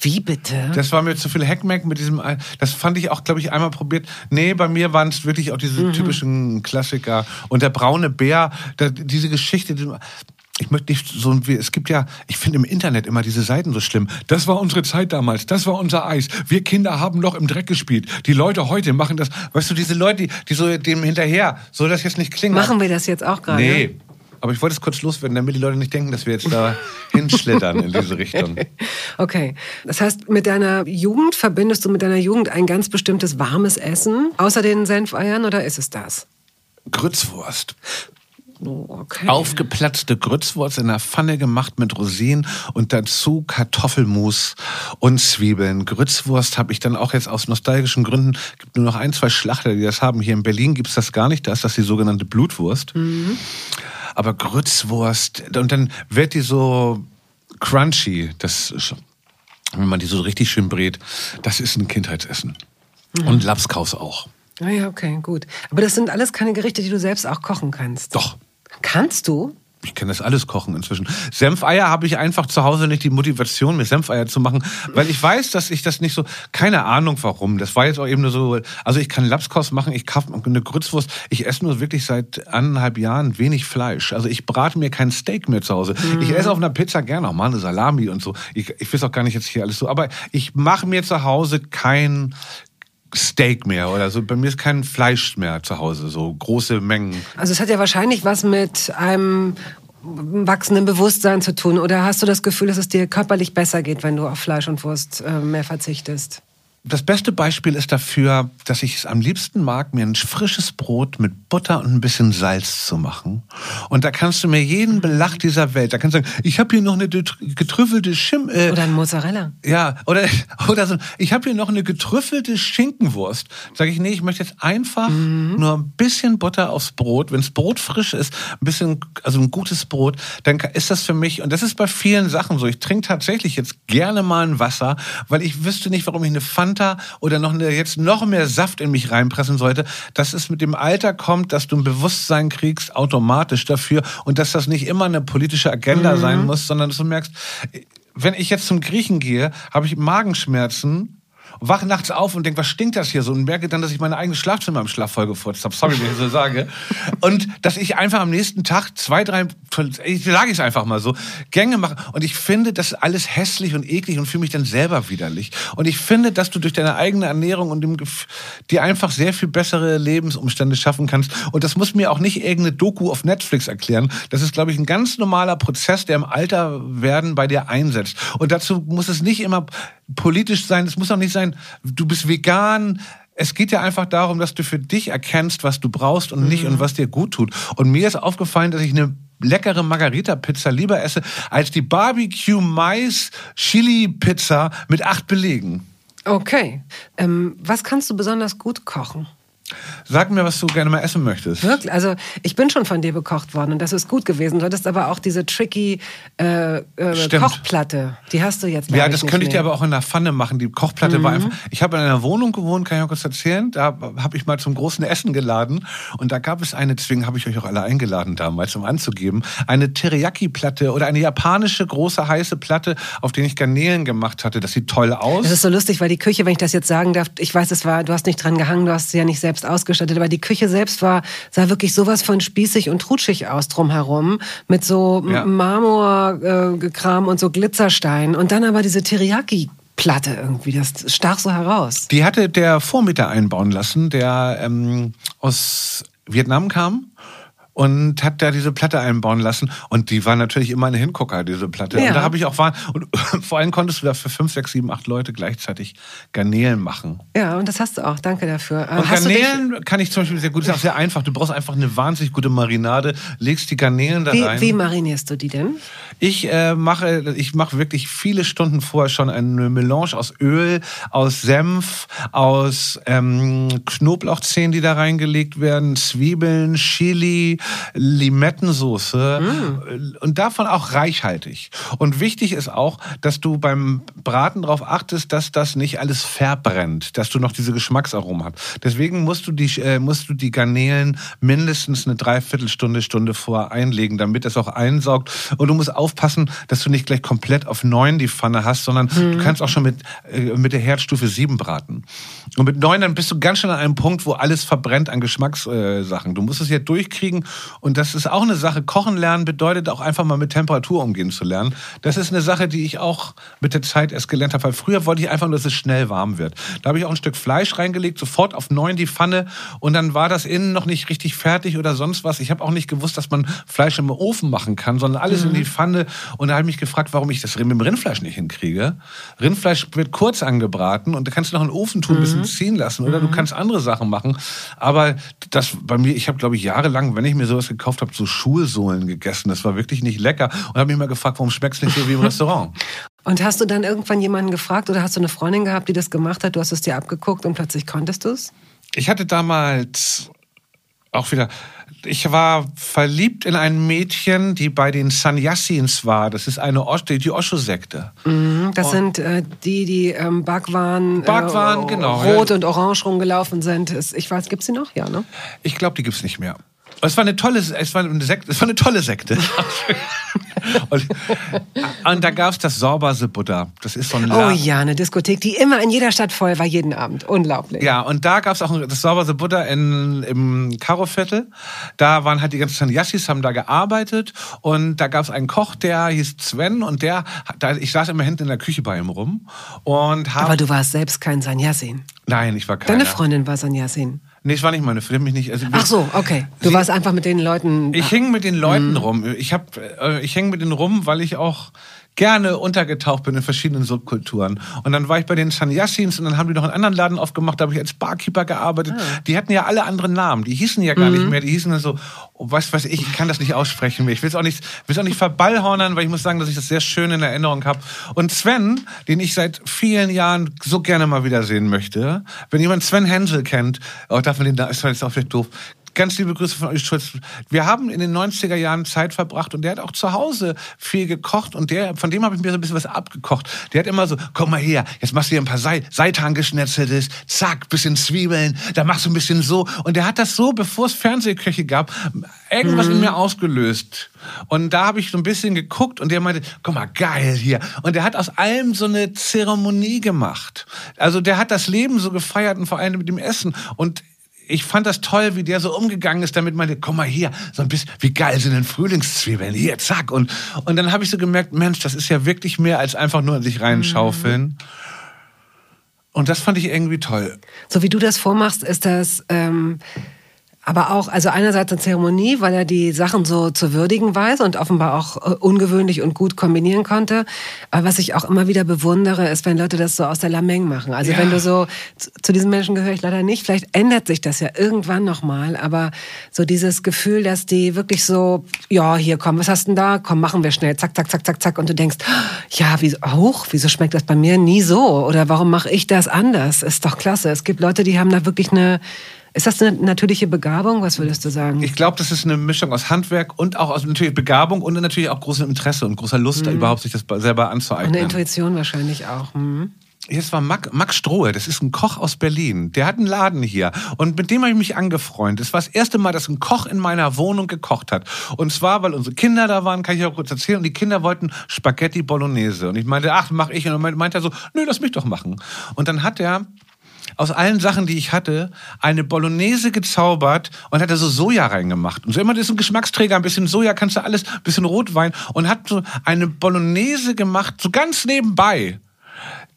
Wie bitte? Das war mir zu viel Heckmeck mit diesem. Ei- Das fand ich auch, glaube ich, einmal probiert. Nee, bei mir waren es wirklich auch diese typischen Klassiker. Und der braune Bär, da, diese Geschichte. die- Ich möchte nicht so ein. Es gibt ja, ich finde im Internet immer diese Seiten so schlimm. Das war unsere Zeit damals. Das war unser Eis. Wir Kinder haben noch im Dreck gespielt. Die Leute heute machen das. Weißt du, diese Leute, die, die so dem hinterher. Soll das jetzt nicht klingen? Machen wir das jetzt auch gerade? Nee. Aber ich wollte es kurz loswerden, damit die Leute nicht denken, dass wir jetzt da <laughs> hinschlittern in diese Richtung. Okay. Das heißt, mit deiner Jugend verbindest du mit deiner Jugend ein ganz bestimmtes warmes Essen, außer den Senfeiern, oder ist es das? Grützwurst. Oh, okay. Aufgeplatzte Grützwurst in der Pfanne gemacht mit Rosinen und dazu Kartoffelmus und Zwiebeln. Grützwurst habe ich dann auch jetzt aus nostalgischen Gründen, gibt nur noch ein, zwei Schlachter, die das haben. Hier in Berlin gibt's das gar nicht, da ist das die sogenannte Blutwurst. Aber Grützwurst, und dann wird die so crunchy, das ist, wenn man die so richtig schön brät, das ist ein Kindheitsessen. Und Lapskaus auch. Ah ja, okay, gut. Aber das sind alles keine Gerichte, die du selbst auch kochen kannst. Doch. Kannst du? Ich kann das alles kochen inzwischen. Senfeier habe ich einfach zu Hause nicht die Motivation, mir Senfeier zu machen, weil ich weiß, dass ich das nicht so, keine Ahnung warum. Das war jetzt auch eben nur so, also ich kann Lapskost machen, ich kaufe eine Grützwurst, ich esse nur wirklich seit anderthalb Jahren wenig Fleisch. Also ich brate mir kein Steak mehr zu Hause. Mhm. Ich esse auf einer Pizza gerne auch mal eine Salami und so. Ich, ich weiß auch gar nicht jetzt hier alles so, aber ich mache mir zu Hause kein Steak mehr oder so. Bei mir ist kein Fleisch mehr zu Hause, so große Mengen. Also es hat ja wahrscheinlich was mit einem wachsenden Bewusstsein zu tun. Oder hast du das Gefühl, dass es dir körperlich besser geht, wenn du auf Fleisch und Wurst äh, mehr verzichtest? Das beste Beispiel ist dafür, dass ich es am liebsten mag, mir ein frisches Brot mit Butter und ein bisschen Salz zu machen. Und da kannst du mir jeden Belach dieser Welt, da kannst du sagen, ich habe hier noch eine getrüffelte Schim äh, oder ein Mozzarella. Ja, oder <laughs> oder so, ich habe hier noch eine getrüffelte Schinkenwurst. Sage ich, nee, ich möchte jetzt einfach mhm. nur ein bisschen Butter aufs Brot. Wenn das Brot frisch ist, ein bisschen, also ein gutes Brot, dann ist das für mich und das ist bei vielen Sachen so. Ich trinke tatsächlich jetzt gerne mal ein Wasser, weil ich wüsste nicht, warum ich eine Pfanne Fanta oder noch eine, jetzt noch mehr Saft in mich reinpressen sollte, dass es mit dem Alter kommt, dass du ein Bewusstsein kriegst automatisch dafür und dass das nicht immer eine politische Agenda mhm. sein muss, sondern dass du merkst, wenn ich jetzt zum Griechen gehe, habe ich Magenschmerzen wache nachts auf und denke, was stinkt das hier so? Und merke dann, dass ich meine eigene Schlafzimmer im Schlaf vollgefurzt habe. Sorry, wenn ich so sage. Und dass ich einfach am nächsten Tag zwei, drei, ich sage es einfach mal so, Gänge mache. Und ich finde das alles hässlich und eklig und fühle mich dann selber widerlich. Und ich finde, dass du durch deine eigene Ernährung und dem dir einfach sehr viel bessere Lebensumstände schaffen kannst. Und das muss mir auch nicht irgendeine Doku auf Netflix erklären. Das ist, glaube ich, ein ganz normaler Prozess, der im Alter werden bei dir einsetzt. Und dazu muss es nicht immer politisch sein, es muss auch nicht sein, du bist vegan, es geht ja einfach darum, dass du für dich erkennst, was du brauchst und nicht und mhm. was dir gut tut. Und mir ist aufgefallen, dass ich eine leckere Margarita-Pizza lieber esse als die Barbecue-Mais-Chili-Pizza mit acht Belegen. Okay. Ähm, was kannst du besonders gut kochen? Sag mir, was du gerne mal essen möchtest. Wirklich? Also ich bin schon von dir bekocht worden und das ist gut gewesen. Du hattest aber auch diese tricky äh, äh, Kochplatte. Die hast du jetzt Ja, das könnte ich dir aber auch in der Pfanne machen. Die Kochplatte mhm. war einfach. Ich habe in einer Wohnung gewohnt, kann ich auch kurz erzählen. Da habe ich mal zum großen Essen geladen und da gab es eine, deswegen habe ich euch auch alle eingeladen damals, um anzugeben, eine Teriyaki-Platte oder eine japanische große heiße Platte, auf der ich Garnelen gemacht hatte. Das sieht toll aus. Das ist so lustig, weil die Küche, wenn ich das jetzt sagen darf, ich weiß, es war, du hast nicht dran gehangen, du hast sie ja nicht selbst ausgestattet, aber die Küche selbst war, sah wirklich sowas von spießig und trutschig aus drumherum, mit so ja. Marmorkram äh, und so Glitzerstein und dann aber diese Teriyaki Platte irgendwie. Das stach so heraus. Die hatte der Vormieter einbauen lassen, der ähm, aus Vietnam kam und hat da diese Platte einbauen lassen. Und die war natürlich immer eine Hingucker, diese Platte. Ja. Und da habe ich auch war und <laughs> vor allem konntest du da für fünf, sechs, sieben, acht Leute gleichzeitig Garnelen machen. Ja, und das hast du auch. Danke dafür. Und hast Garnelen kann ich zum Beispiel sehr gut. Das ist auch sehr einfach. Du brauchst einfach eine wahnsinnig gute Marinade, legst die Garnelen da wie, rein. Wie marinierst du die denn? Ich äh, mache, ich mache wirklich viele Stunden vorher schon eine Melange aus Öl, aus Senf, aus ähm, Knoblauchzehen, die da reingelegt werden, Zwiebeln, Chili, Limettensoße mm. und davon auch reichhaltig. Und wichtig ist auch, dass du beim Braten darauf achtest, dass das nicht alles verbrennt, dass du noch diese Geschmacksaromen hast. Deswegen musst du die, äh, musst du die Garnelen mindestens eine Dreiviertelstunde, Stunde vor einlegen, damit es auch einsaugt. Und du musst aufpassen, dass du nicht gleich komplett auf neun die Pfanne hast, sondern mm. du kannst auch schon mit, äh, mit der Herdstufe sieben braten. Und mit neun dann bist du ganz schnell an einem Punkt, wo alles verbrennt an Geschmackssachen. Du musst es ja durchkriegen und das ist auch eine Sache. Kochen lernen bedeutet auch einfach mal mit Temperatur umgehen zu lernen. Das ist eine Sache, die ich auch mit der Zeit erst gelernt habe. Weil früher wollte ich einfach nur, dass es schnell warm wird. Da habe ich auch ein Stück Fleisch reingelegt, sofort auf neun die Pfanne und dann war das innen noch nicht richtig fertig oder sonst was. Ich habe auch nicht gewusst, dass man Fleisch im Ofen machen kann, sondern alles mhm. in die Pfanne. Und da habe ich mich gefragt, warum ich das mit dem Rindfleisch nicht hinkriege. Rindfleisch wird kurz angebraten und da kannst du noch in den Ofen tun, ein bisschen mhm. ziehen lassen oder mhm. du kannst andere Sachen machen. Aber das bei mir, ich habe glaube ich jahrelang, wenn ich mir sowas gekauft habe, so Schulsohlen gegessen. Das war wirklich nicht lecker. Und habe mich mal gefragt, warum schmeckt es nicht so wie im <laughs> Restaurant? Und hast du dann irgendwann jemanden gefragt oder hast du eine Freundin gehabt, die das gemacht hat? Du hast es dir abgeguckt und plötzlich konntest du es? Ich hatte damals auch wieder, ich war verliebt in ein Mädchen, die bei den Sannyasins war. Das ist eine Osh, die Osho-Sekte. Mhm, das und sind äh, die, die ähm, Bhagwan, Bhagwan äh, genau, rot ja. und orange rumgelaufen sind. Ich weiß, gibt es die noch? Ja, ne? Ich glaube, die gibt es nicht mehr. Es war eine tolle, es war eine Sekte, es war eine tolle Sekte. <laughs> und, und, da gab es das Sorbase Buddha. Das ist so ein Laden. Oh ja, eine Diskothek, die immer in jeder Stadt voll war, jeden Abend. Unglaublich. Ja, und da gab es auch das Sorbase Buddha in, im Karo-Viertel. Da waren halt die ganzen Sanyassis, haben da gearbeitet. Und da gab es einen Koch, der hieß Sven. Und der, da, ich saß immer hinten in der Küche bei ihm rum. Und Aber du warst selbst kein Sanyasin. Nein, ich war keiner. Deine Freundin war Sanyasin. Nee, es war nicht meine Freundin, mich nicht. Also, Ach so, okay. Du sie, warst einfach mit den Leuten. Ich hing mit den Leuten mhm. rum. Ich hab, äh, ich häng mit denen rum, weil ich auch gerne untergetaucht bin in verschiedenen Subkulturen. Und dann war ich bei den Sanyassins und dann haben die noch einen anderen Laden aufgemacht, da habe ich als Barkeeper gearbeitet. Ah. Die hatten ja alle andere Namen. Die hießen ja gar mhm. nicht mehr. Die hießen dann so, oh, was weiß ich, ich kann das nicht aussprechen mehr. Ich will es auch nicht, will auch nicht verballhornern, weil ich muss sagen, dass ich das sehr schön in Erinnerung habe. Und Sven, den ich seit vielen Jahren so gerne mal wiedersehen möchte, wenn jemand Sven Hensel kennt, oh, darf man den da, ist jetzt auch vielleicht doof, Ganz liebe Grüße von euch, Schutz. Wir haben in den 90er Jahren Zeit verbracht und der hat auch zu Hause viel gekocht und der, von dem habe ich mir so ein bisschen was abgekocht. Der hat immer so, komm mal her, jetzt machst du hier ein paar Sei Seitan geschnetzeltes, zack, bisschen Zwiebeln, da machst du ein bisschen so. Und der hat das so, bevor es Fernsehköche gab, irgendwas mhm. in mir ausgelöst. Und da habe ich so ein bisschen geguckt und der meinte, guck mal, geil hier. Und der hat aus allem so eine Zeremonie gemacht. Also der hat das Leben so gefeiert und vor allem mit dem Essen. Und ich fand das toll, wie der so umgegangen ist, damit man, komm mal hier, so ein bisschen, wie geil sind denn Frühlingszwiebeln, hier, zack. Und, und dann habe ich so gemerkt, Mensch, das ist ja wirklich mehr als einfach nur sich reinschaufeln. Mhm. Und das fand ich irgendwie toll. So wie du das vormachst, ist das ähm, aber auch, also einerseits eine Zeremonie, weil er die Sachen so zu würdigen weiß und offenbar auch äh, ungewöhnlich und gut kombinieren konnte. Aber was ich auch immer wieder bewundere, ist, wenn Leute das so aus der Lameng machen. Also ja. wenn du so, zu diesen Menschen gehöre ich leider nicht, vielleicht ändert sich das ja irgendwann nochmal, aber so dieses Gefühl, dass die wirklich so, ja, hier komm, was hast du denn da? Komm, machen wir schnell, zack, zack, zack, zack, zack. Und du denkst, ja, wieso, hoch, wieso schmeckt das bei mir nie so? Oder warum mache ich das anders? Ist doch klasse. Es gibt Leute, die haben da wirklich eine ist das eine natürliche Begabung? Was würdest du sagen? Ich glaube, das ist eine Mischung aus Handwerk und auch aus natürlich Begabung und natürlich auch großem Interesse und großer Lust, mhm. überhaupt sich das selber anzueignen. Und eine Intuition wahrscheinlich auch. Mhm. Jetzt war Max, Max Strohe, das ist ein Koch aus Berlin. Der hat einen Laden hier. Und mit dem habe ich mich angefreundet. Das war das erste Mal, dass ein Koch in meiner Wohnung gekocht hat. Und zwar, weil unsere Kinder da waren, kann ich auch kurz erzählen. Und die Kinder wollten Spaghetti Bolognese. Und ich meinte, ach, mach ich. Und dann meinte er so, nö, lass mich doch machen. Und dann hat er aus allen Sachen, die ich hatte, eine Bolognese gezaubert und hat da so Soja reingemacht. Und so immer das ist ein Geschmacksträger, ein bisschen Soja, kannst du alles, ein bisschen Rotwein und hat so eine Bolognese gemacht, so ganz nebenbei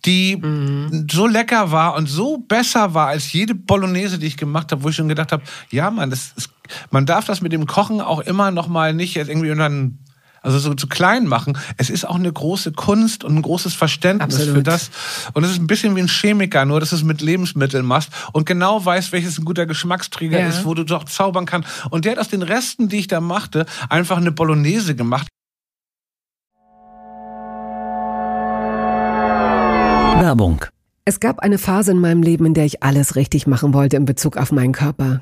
die mhm. so lecker war und so besser war als jede Bolognese, die ich gemacht habe, wo ich schon gedacht habe, ja, man, das ist, man darf das mit dem Kochen auch immer noch mal nicht jetzt irgendwie unter einen also so zu klein machen. Es ist auch eine große Kunst und ein großes Verständnis Absolut. für das. Und es ist ein bisschen wie ein Chemiker, nur dass du es mit Lebensmitteln machst und genau weißt, welches ein guter Geschmacksträger ja. ist, wo du doch zaubern kannst. Und der hat aus den Resten, die ich da machte, einfach eine Bolognese gemacht. Werbung. Es gab eine Phase in meinem Leben, in der ich alles richtig machen wollte in Bezug auf meinen Körper.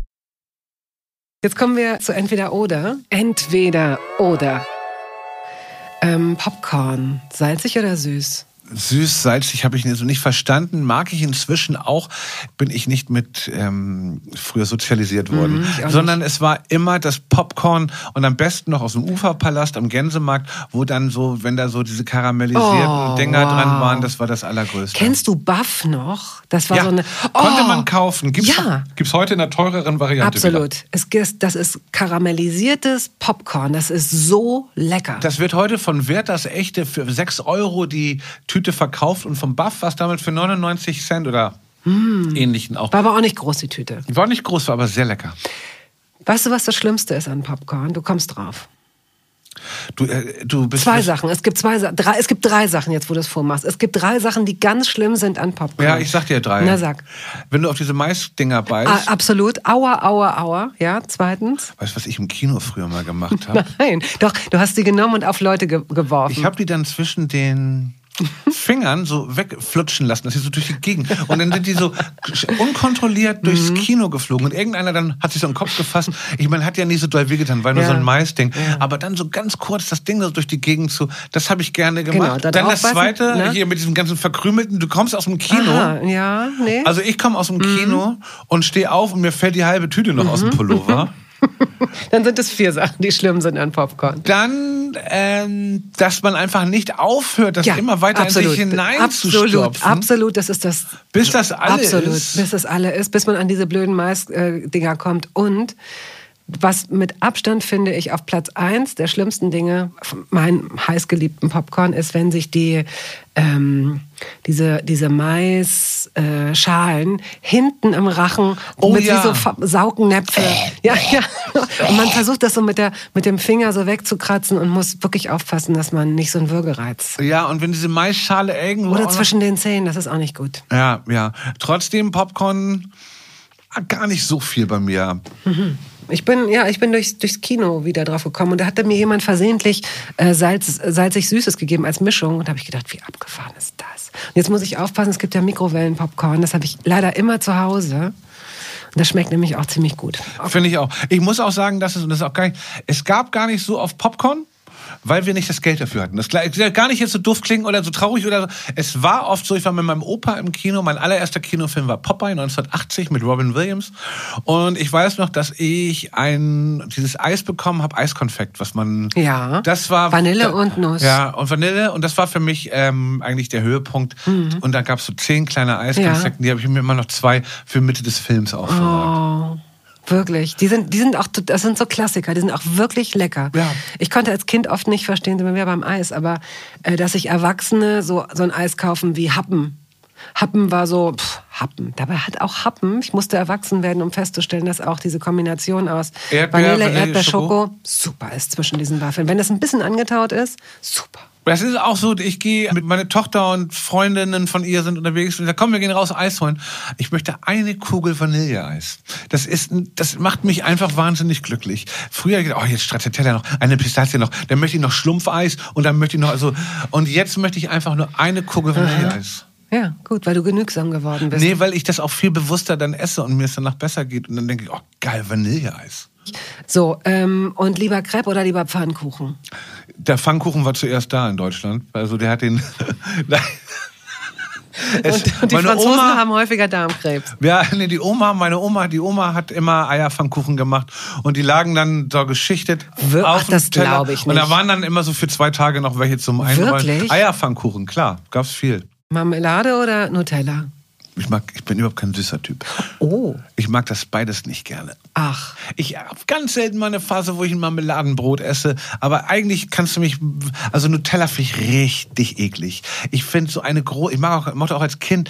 Jetzt kommen wir zu entweder oder. Entweder oder. Ähm, Popcorn, salzig oder süß? Süß, salzig habe ich so nicht verstanden. Mag ich inzwischen auch. Bin ich nicht mit ähm, früher sozialisiert worden. Mhm, sondern nicht. es war immer das Popcorn und am besten noch aus dem Uferpalast am Gänsemarkt, wo dann so, wenn da so diese karamellisierten oh, Dinger wow. dran waren, das war das Allergrößte. Kennst du Buff noch? Das war ja, so eine. Oh, konnte man kaufen. Gibt's, ja. gibt's heute in einer teureren Variante. Absolut. Es, das ist karamellisiertes Popcorn. Das ist so lecker. Das wird heute von Wert das echte für 6 Euro die Tüte Tüte verkauft und vom Buff war es damals für 99 Cent oder mm. ähnlichen auch. War aber auch nicht groß, die Tüte. War nicht groß, war aber sehr lecker. Weißt du, was das Schlimmste ist an Popcorn? Du kommst drauf. Du, äh, du bist zwei Sachen. Es gibt zwei, drei, es gibt drei Sachen jetzt, wo du das vormachst. Es gibt drei Sachen, die ganz schlimm sind an Popcorn. Ja, ich sag dir drei. Na sag. Wenn du auf diese Maisdinger beißt. Ah, absolut. Aua, aua, aua. Ja, zweitens. Weißt du, was ich im Kino früher mal gemacht <laughs> habe? Nein, doch. Du hast die genommen und auf Leute ge geworfen. Ich habe die dann zwischen den Fingern so wegflutschen lassen, dass sie so durch die Gegend. Und dann sind die so unkontrolliert durchs mhm. Kino geflogen. Und irgendeiner dann hat sich so einen Kopf gefasst. Ich meine, hat ja nie so doll wehgetan, weil nur ja. so ein Maisding. Ja. Aber dann so ganz kurz das Ding so durch die Gegend zu, das habe ich gerne genau, gemacht. Genau, dann das zweite, ne? hier mit diesem ganzen verkrümelten, du kommst aus dem Kino. Aha, ja, nee. Also ich komme aus dem mhm. Kino und stehe auf und mir fällt die halbe Tüte noch mhm. aus dem mhm. <laughs> <laughs> Dann sind es vier Sachen, die schlimm sind an Popcorn. Dann, ähm, dass man einfach nicht aufhört, das ja, immer weiter absolut. in sich hineinzustopfen. Absolut, absolut, das ist das. Bis das alle absolut, ist. bis das alle ist, bis man an diese blöden Mais-Dinger kommt. Und was mit Abstand finde ich auf Platz eins der schlimmsten Dinge, mein heißgeliebten Popcorn, ist, wenn sich die ähm, diese, diese Maisschalen äh, hinten im Rachen oh, mit ja. wie so Saugennäpfe. Ja, ja. Und man versucht das so mit, der, mit dem Finger so wegzukratzen und muss wirklich aufpassen, dass man nicht so einen Würgereiz. Ja, und wenn diese Maisschale irgendwo. Oder zwischen den Zähnen, das ist auch nicht gut. Ja, ja. Trotzdem Popcorn gar nicht so viel bei mir. Mhm. Ich bin, ja, ich bin durchs, durchs Kino wieder drauf gekommen und da hatte mir jemand versehentlich äh, Salz, salzig Süßes gegeben als Mischung und da habe ich gedacht, wie abgefahren ist das? Und jetzt muss ich aufpassen, es gibt ja Mikrowellenpopcorn, das habe ich leider immer zu Hause. Das schmeckt nämlich auch ziemlich gut. Finde ich auch. Ich muss auch sagen, dass es, und das ist auch gar nicht, es gab gar nicht so oft Popcorn weil wir nicht das Geld dafür hatten. Das gar nicht jetzt so doof klingen oder so traurig oder so. Es war oft so, ich war mit meinem Opa im Kino, mein allererster Kinofilm war Popeye 1980 mit Robin Williams und ich weiß noch, dass ich ein dieses Eis bekommen habe, Eiskonfekt, was man ja das war Vanille da, und Nuss ja und Vanille und das war für mich ähm, eigentlich der Höhepunkt mhm. und dann gab es so zehn kleine Eiskonfekten, ja. die habe ich mir immer noch zwei für Mitte des Films aufbewahrt. Oh. Wirklich. Die sind, die sind auch, das sind so Klassiker, die sind auch wirklich lecker. Ja. Ich konnte als Kind oft nicht verstehen, sind wir beim Eis, aber äh, dass sich Erwachsene so, so ein Eis kaufen wie Happen. Happen war so, pff, Happen. Dabei hat auch Happen, ich musste erwachsen werden, um festzustellen, dass auch diese Kombination aus Erdbeer, Vanille, Erdbeer, Schoko super ist zwischen diesen Waffeln. Wenn das ein bisschen angetaut ist, super. Das ist auch so, ich gehe mit meiner Tochter und Freundinnen von ihr sind unterwegs und da kommen wir gehen raus Eis holen. Ich möchte eine Kugel Vanilleeis. Das ist, das macht mich einfach wahnsinnig glücklich. Früher, oh, jetzt Stracciatella noch, eine Pistazie noch, dann möchte ich noch Schlumpfeis und dann möchte ich noch, also, und jetzt möchte ich einfach nur eine Kugel Vanilleeis. Ja, gut, weil du genügsam geworden bist. Nee, weil ich das auch viel bewusster dann esse und mir es danach besser geht. Und dann denke ich, oh, geil, Vanilleeis. So, ähm, und lieber Crepe oder lieber Pfannkuchen? Der Pfannkuchen war zuerst da in Deutschland. Also der hat den. <laughs> Es, und, und, die Franzosen Oma, haben häufiger Darmkrebs. Ja, nee, die Oma, meine Oma, die Oma hat immer Eierpfannkuchen gemacht und die lagen dann so geschichtet Wir auf Ach, das glaube ich nicht. Und da waren dann immer so für zwei Tage noch welche zum Einrollen. Wirklich? Eierpfannkuchen, klar, gab's viel. Marmelade oder Nutella? Ich mag, ich bin überhaupt kein süßer Typ. Oh. Ich mag das beides nicht gerne. Ach. Ich habe ganz selten mal eine Phase, wo ich ein Marmeladenbrot esse. Aber eigentlich kannst du mich, also Nutella finde ich richtig eklig. Ich finde so eine große, ich mag auch, mochte auch als Kind,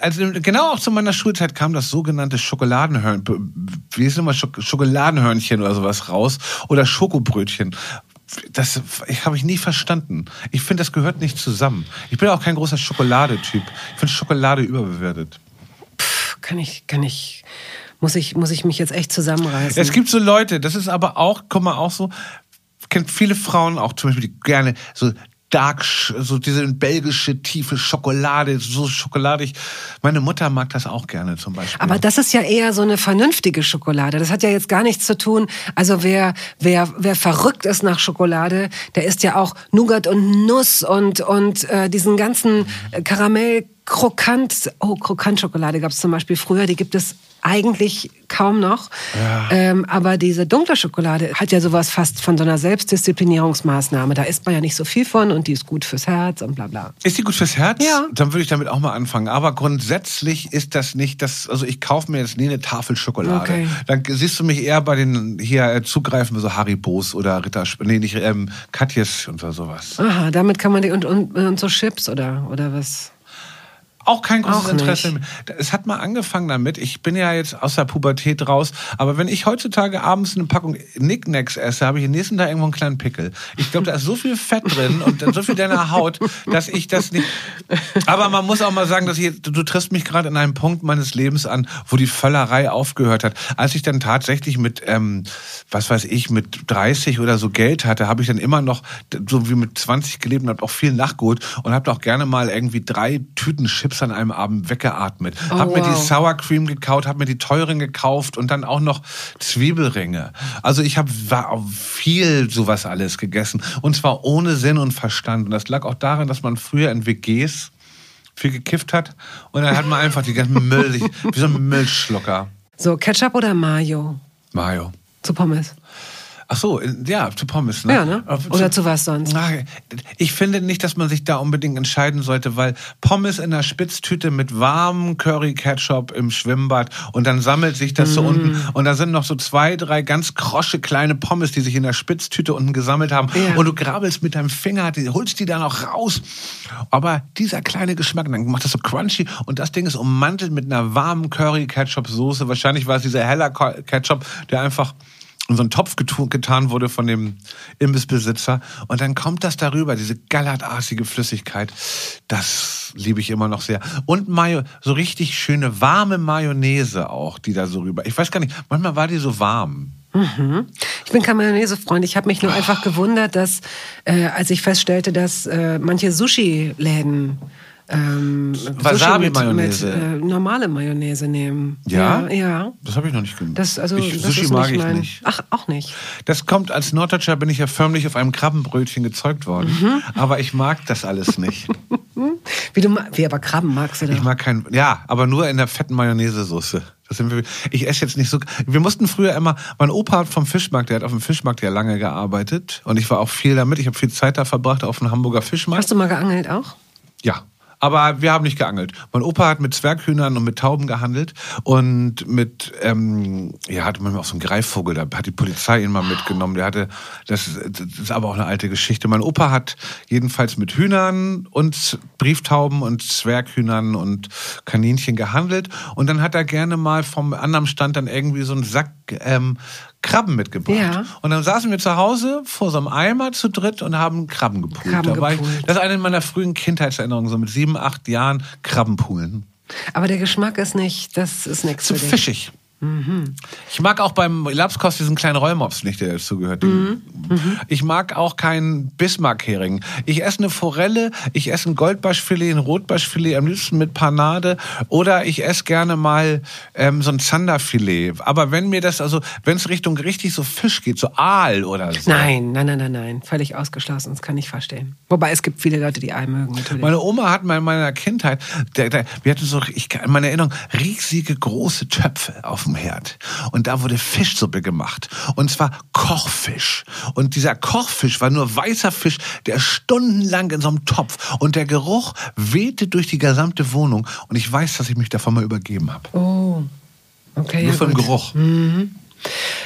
also genau auch zu meiner Schulzeit kam das sogenannte Schokoladenhörnchen, wie ist immer Schokoladenhörnchen oder sowas raus oder Schokobrötchen das ich, habe ich nie verstanden. Ich finde, das gehört nicht zusammen. Ich bin auch kein großer Schokoladetyp. Ich finde Schokolade überbewertet. Puh, kann ich, kann ich, muss ich, muss ich mich jetzt echt zusammenreißen. Es gibt so Leute, das ist aber auch, guck mal, auch so, kennt viele Frauen auch zum Beispiel, die gerne so Dark, so diese belgische tiefe Schokolade, so schokoladig. Meine Mutter mag das auch gerne zum Beispiel. Aber das ist ja eher so eine vernünftige Schokolade. Das hat ja jetzt gar nichts zu tun. Also wer, wer, wer verrückt ist nach Schokolade, der isst ja auch Nougat und Nuss und, und äh, diesen ganzen Karamell Krokant, oh, Krokantschokolade gab es zum Beispiel früher, die gibt es eigentlich kaum noch. Ja. Ähm, aber diese dunkle Schokolade hat ja sowas fast von so einer Selbstdisziplinierungsmaßnahme. Da isst man ja nicht so viel von und die ist gut fürs Herz und bla bla. Ist die gut fürs Herz? Ja. Dann würde ich damit auch mal anfangen. Aber grundsätzlich ist das nicht das, also ich kaufe mir jetzt nie eine Tafel Schokolade. Okay. Dann siehst du mich eher bei den hier äh, zugreifen, so Haribos oder Ritter, nee, nicht ähm, Katjes und sowas. Aha, damit kann man die, und, und, und so Chips oder, oder was? Auch kein großes auch Interesse. Es hat mal angefangen damit. Ich bin ja jetzt aus der Pubertät raus. Aber wenn ich heutzutage abends eine Packung Nicknacks esse, habe ich den nächsten Tag irgendwo einen kleinen Pickel. Ich glaube, da ist so viel Fett drin und so viel deiner Haut, dass ich das nicht. Aber man muss auch mal sagen, dass ich, du triffst mich gerade in einem Punkt meines Lebens an, wo die Völlerei aufgehört hat. Als ich dann tatsächlich mit, ähm, was weiß ich, mit 30 oder so Geld hatte, habe ich dann immer noch so wie mit 20 gelebt und habe auch viel nachgeholt und habe auch gerne mal irgendwie drei Tüten Chips Chips an einem Abend weggeatmet. Oh, hab wow. mir die Sour Cream gekaut, hab mir die teuren gekauft und dann auch noch Zwiebelringe. Also ich habe viel sowas alles gegessen und zwar ohne Sinn und Verstand. Und das lag auch daran, dass man früher in WGs viel gekifft hat und dann hat man einfach die ganzen <laughs> Müll, wie so ein Müllschlucker. So, Ketchup oder Mayo? Mayo. Zu Pommes. Ach so, ja, zu Pommes, ne? Ja, ne? Oder zu, zu was sonst? Ich finde nicht, dass man sich da unbedingt entscheiden sollte, weil Pommes in der Spitztüte mit warmem Curry-Ketchup im Schwimmbad und dann sammelt sich das mm. so unten und da sind noch so zwei, drei ganz krosche kleine Pommes, die sich in der Spitztüte unten gesammelt haben ja. und du grabelst mit deinem Finger, holst die dann auch raus. Aber dieser kleine Geschmack, dann macht das so crunchy und das Ding ist ummantelt mit einer warmen Curry-Ketchup-Soße. Wahrscheinlich war es dieser heller Ketchup, der einfach in so einen Topf getan wurde von dem Imbissbesitzer. Und dann kommt das darüber, diese gallertartige Flüssigkeit. Das liebe ich immer noch sehr. Und Mayo, so richtig schöne warme Mayonnaise auch, die da so rüber. Ich weiß gar nicht, manchmal war die so warm. Mhm. Ich bin kein Mayonnaise-Freund. Ich habe mich nur einfach gewundert, dass, äh, als ich feststellte, dass äh, manche Sushi-Läden ähm, Wasabi-Mayonnaise. Äh, normale Mayonnaise nehmen. Ja? Ja. ja. Das habe ich noch nicht gemacht. Das, also, ich, das Sushi mag nicht ich nicht. Ach, auch nicht. Das kommt, als Norddeutscher bin ich ja förmlich auf einem Krabbenbrötchen gezeugt worden. Mhm. Aber ich mag das alles nicht. <laughs> wie du wie aber Krabben magst du doch. Ich mag kein, ja, aber nur in der fetten Mayonnaise-Soße. Ich esse jetzt nicht so. Wir mussten früher immer. Mein Opa hat vom Fischmarkt, der hat auf dem Fischmarkt ja lange gearbeitet und ich war auch viel damit. Ich habe viel Zeit da verbracht auf dem Hamburger Fischmarkt. Hast du mal geangelt auch? Ja, aber wir haben nicht geangelt. Mein Opa hat mit Zwerghühnern und mit Tauben gehandelt und mit, ähm, ja, hatte manchmal auch so einen Greifvogel, da hat die Polizei ihn mal mitgenommen. Der hatte, das, das ist aber auch eine alte Geschichte. Mein Opa hat jedenfalls mit Hühnern und Brieftauben und Zwerghühnern und Kaninchen gehandelt und dann hat er gerne mal vom anderen Stand dann irgendwie so einen Sack ähm, Krabben mitgebracht. Ja. Und dann saßen wir zu Hause vor so einem Eimer zu dritt und haben Krabben gepult. Krabben da ich, das ist eine meiner frühen Kindheitserinnerungen, so mit sieben, acht Jahren Krabbenpulen. Aber der Geschmack ist nicht, das ist nichts Zu für fischig. Ich mag auch beim Lapskost diesen kleinen Rollmops nicht, der dazugehört. Den- Ich mag auch keinen Bismarck-Hering. Ich esse eine Forelle, ich esse ein Goldbarschfilet, ein Rotbarschfilet, am liebsten mit Panade. Oder ich esse gerne mal ähm, so ein Zanderfilet. Aber wenn mir das, also wenn es Richtung richtig so Fisch geht, so Aal oder so. Nein, nein, nein, nein, nein. Völlig ausgeschlossen. Das kann ich verstehen. Wobei es gibt viele Leute, die Ei mögen, natürlich. Meine Oma hat mal in meiner Kindheit, der, der, wir hatten so, ich, in meiner Erinnerung, riesige große Töpfe auf dem Herd. Und da wurde Fischsuppe gemacht. Und zwar Kochfisch. Und dieser Kochfisch war nur weißer Fisch, der stundenlang in so einem Topf. Und der Geruch wehte durch die gesamte Wohnung. Und ich weiß, dass ich mich davon mal übergeben habe. oh. Okay, Nur ja, vom gut. Geruch.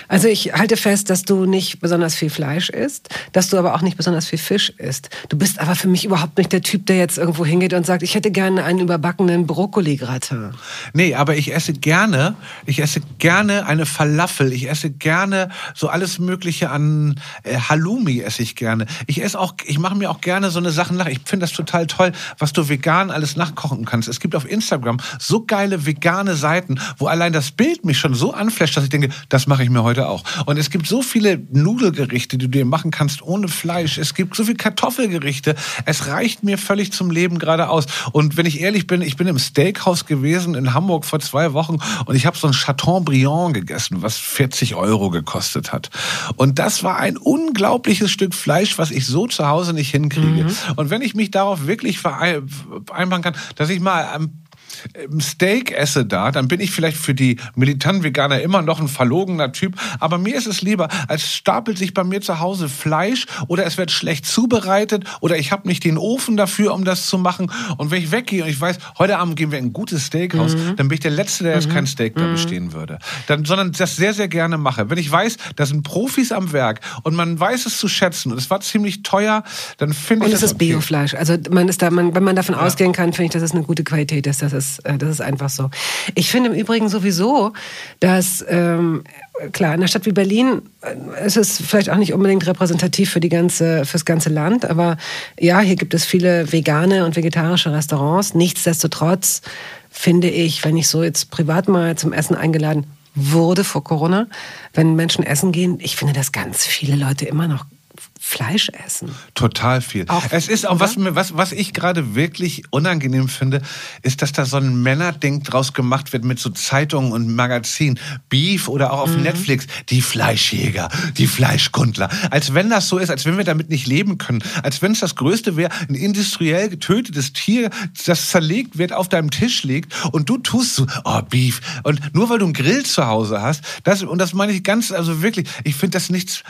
Also ich halte fest, dass du nicht besonders viel Fleisch isst, dass du aber auch nicht besonders viel Fisch isst. Du bist aber für mich überhaupt nicht der Typ, der jetzt irgendwo hingeht und sagt, ich hätte gerne einen überbackenen Brokkoli-Gratin. Nee, aber ich esse gerne, ich esse gerne eine Falafel, ich esse gerne so alles Mögliche an äh, Halloumi esse ich gerne. Ich esse auch, ich mache mir auch gerne so eine Sachen nach. Ich finde das total toll, was du vegan alles nachkochen kannst. Es gibt auf Instagram so geile vegane Seiten, wo allein das Bild mich schon so anflasht, dass ich denke, das mache ich mir heute auch. Und es gibt so viele Nudelgerichte, die du dir machen kannst ohne Fleisch. Es gibt so viele Kartoffelgerichte. Es reicht mir völlig zum Leben gerade aus. Und wenn ich ehrlich bin, ich bin im Steakhouse gewesen in Hamburg vor zwei Wochen und ich habe so ein Chateaubriand gegessen, was 40 Euro gekostet hat. Und das war ein unglaubliches Stück Fleisch, was ich so zu Hause nicht hinkriege. Und wenn ich mich darauf wirklich verei- vereinbaren kann, dass ich mal am Steak esse da, dann bin ich vielleicht für die militanten Veganer immer noch ein verlogener Typ. Aber mir ist es lieber, als stapelt sich bei mir zu Hause Fleisch oder es wird schlecht zubereitet oder ich habe nicht den Ofen dafür, um das zu machen. Und wenn ich weggehe und ich weiß, heute Abend gehen wir in ein gutes Steakhouse, dann bin ich der Letzte, der jetzt kein Steak da bestehen würde. Dann, sondern das sehr, sehr gerne mache. Wenn ich weiß, da sind Profis am Werk und man weiß es zu schätzen und es war ziemlich teuer, dann finde ich Und es das ist okay. Biofleisch. Also man ist da, man, wenn man davon ausgehen kann, finde ich, dass es eine gute Qualität ist. Das ist, äh, das ist einfach so. Ich finde im Übrigen sowieso, dass ähm, klar in einer Stadt wie Berlin äh, ist es vielleicht auch nicht unbedingt repräsentativ für die ganze, fürs ganze Land, aber ja, hier gibt es viele vegane und vegetarische Restaurants. Nichtsdestotrotz finde ich, wenn ich so jetzt privat mal zum Essen eingeladen wurde vor Corona, wenn Menschen essen gehen, ich finde, dass ganz viele Leute immer noch Fleisch essen. Total viel. Auch, es ist auch, was, mir, was, was ich gerade wirklich unangenehm finde, ist, dass da so ein Männerding draus gemacht wird mit so Zeitungen und Magazinen. Beef oder auch auf Mhm. Netflix. Die Fleischjäger, die Fleischkundler. Als wenn das so ist, als wenn wir damit nicht leben können. Als wenn es das Größte wäre, ein industriell getötetes Tier, das zerlegt wird, auf deinem Tisch liegt und du tust so, oh, Beef. Und nur weil du einen Grill zu Hause hast, das, und das meine ich ganz, also wirklich, ich finde das nichts,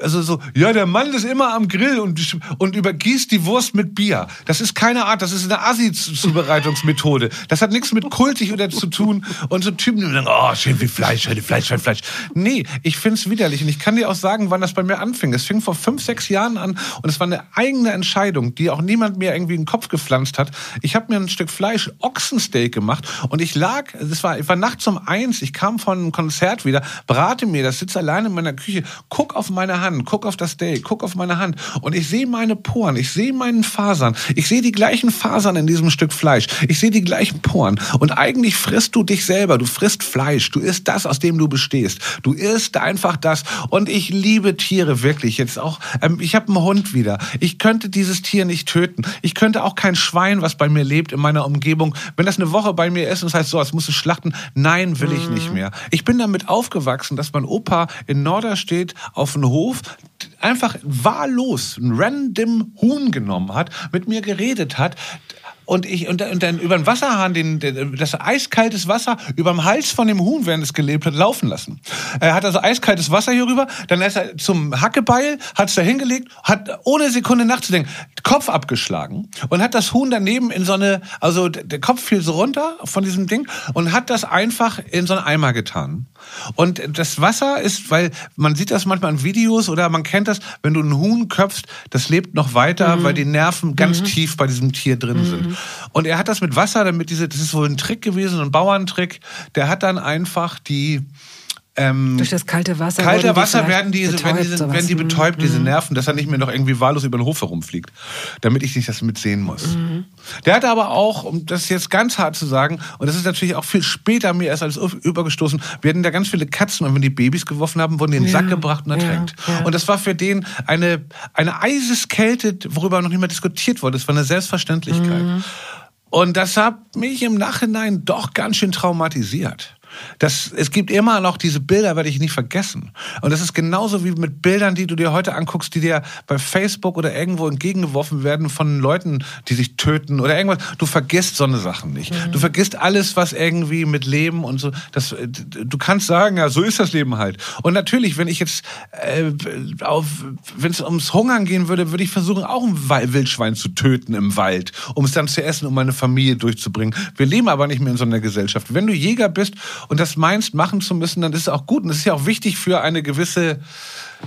also so, ja, der Mann ist immer am Grill und, und übergießt die Wurst mit Bier. Das ist keine Art, das ist eine Assi-Zubereitungsmethode. Das hat nichts mit kultig oder zu tun. Und so Typen, die sagen, oh, schön viel Fleisch, schön viel Fleisch, schön Fleisch. Nee, ich find's widerlich. Und ich kann dir auch sagen, wann das bei mir anfing. Es fing vor fünf, sechs Jahren an und es war eine eigene Entscheidung, die auch niemand mir irgendwie in den Kopf gepflanzt hat. Ich habe mir ein Stück Fleisch, Ochsensteak gemacht und ich lag, das war, ich war nachts um eins, ich kam von einem Konzert wieder, brate mir das, sitze alleine in meiner Küche, guck auf meine Hand, guck auf das Steak, guck auf meine Hand. Und ich sehe meine Poren, ich sehe meinen Fasern, ich sehe die gleichen Fasern in diesem Stück Fleisch, ich sehe die gleichen Poren. Und eigentlich frisst du dich selber, du frisst Fleisch, du isst das, aus dem du bestehst, du isst einfach das. Und ich liebe Tiere wirklich. Jetzt auch, ähm, ich habe einen Hund wieder, ich könnte dieses Tier nicht töten, ich könnte auch kein Schwein, was bei mir lebt in meiner Umgebung, wenn das eine Woche bei mir ist und das heißt so, das musst du schlachten, nein, will ich nicht mehr. Ich bin damit aufgewachsen, dass mein Opa in Norderstedt auf dem Hof einfach wahllos ein random Huhn genommen hat, mit mir geredet hat und ich und, und dann über den Wasserhahn den, den das eiskaltes Wasser über dem Hals von dem Huhn, während es gelebt hat, laufen lassen. Er hat also eiskaltes Wasser hier rüber, dann ist er zum Hackebeil, hat es da hingelegt, hat ohne Sekunde nachzudenken Kopf abgeschlagen und hat das Huhn daneben in so eine, also der Kopf fiel so runter von diesem Ding und hat das einfach in so einen Eimer getan. Und das Wasser ist, weil man sieht das manchmal in Videos oder man kennt das, wenn du ein Huhn köpfst, das lebt noch weiter, weil die Nerven ganz tief bei diesem Tier drin sind. Und er hat das mit Wasser, damit diese, das ist wohl ein Trick gewesen, ein Bauerntrick, der hat dann einfach die ähm, Durch das kalte Wasser. Kalter Wasser werden die, betäubt, werden, die, sowas. werden die Mhm. betäubt, diese Nerven, dass er nicht mehr noch irgendwie wahllos über den Hof herumfliegt, damit ich nicht das mitsehen muss. Mhm. Der hatte aber auch, um das jetzt ganz hart zu sagen, und das ist natürlich auch viel später mir erst alles übergestoßen, hatten da ganz viele Katzen und wenn die Babys geworfen haben, wurden die in den Ja, Sack gebracht und ja, ertränkt. ja. Und das war für den eine, eine Eiseskälte, worüber noch nicht mehr diskutiert wurde. Das war eine Selbstverständlichkeit. Mhm. Und das hat mich im Nachhinein doch ganz schön traumatisiert. Das, es gibt immer noch diese Bilder, werde ich nicht vergessen. Und das ist genauso wie mit Bildern, die du dir heute anguckst, die dir bei Facebook oder irgendwo entgegengeworfen werden von Leuten, die sich töten oder irgendwas. Du vergisst so eine Sachen nicht. Du vergisst alles, was irgendwie mit Leben und so. Das, äh, du kannst sagen, ja, so ist das Leben halt. Und natürlich, wenn ich jetzt äh, auf, wenn es ums Hungern gehen würde, würde ich versuchen, auch ein Wildschwein zu töten im Wald, um es dann zu essen, um meine Familie durchzubringen. Wir leben aber nicht mehr in so einer Gesellschaft. Wenn du Jäger bist und das meinst, machen zu müssen, dann ist es auch gut. Und es ist ja auch wichtig für eine gewisse,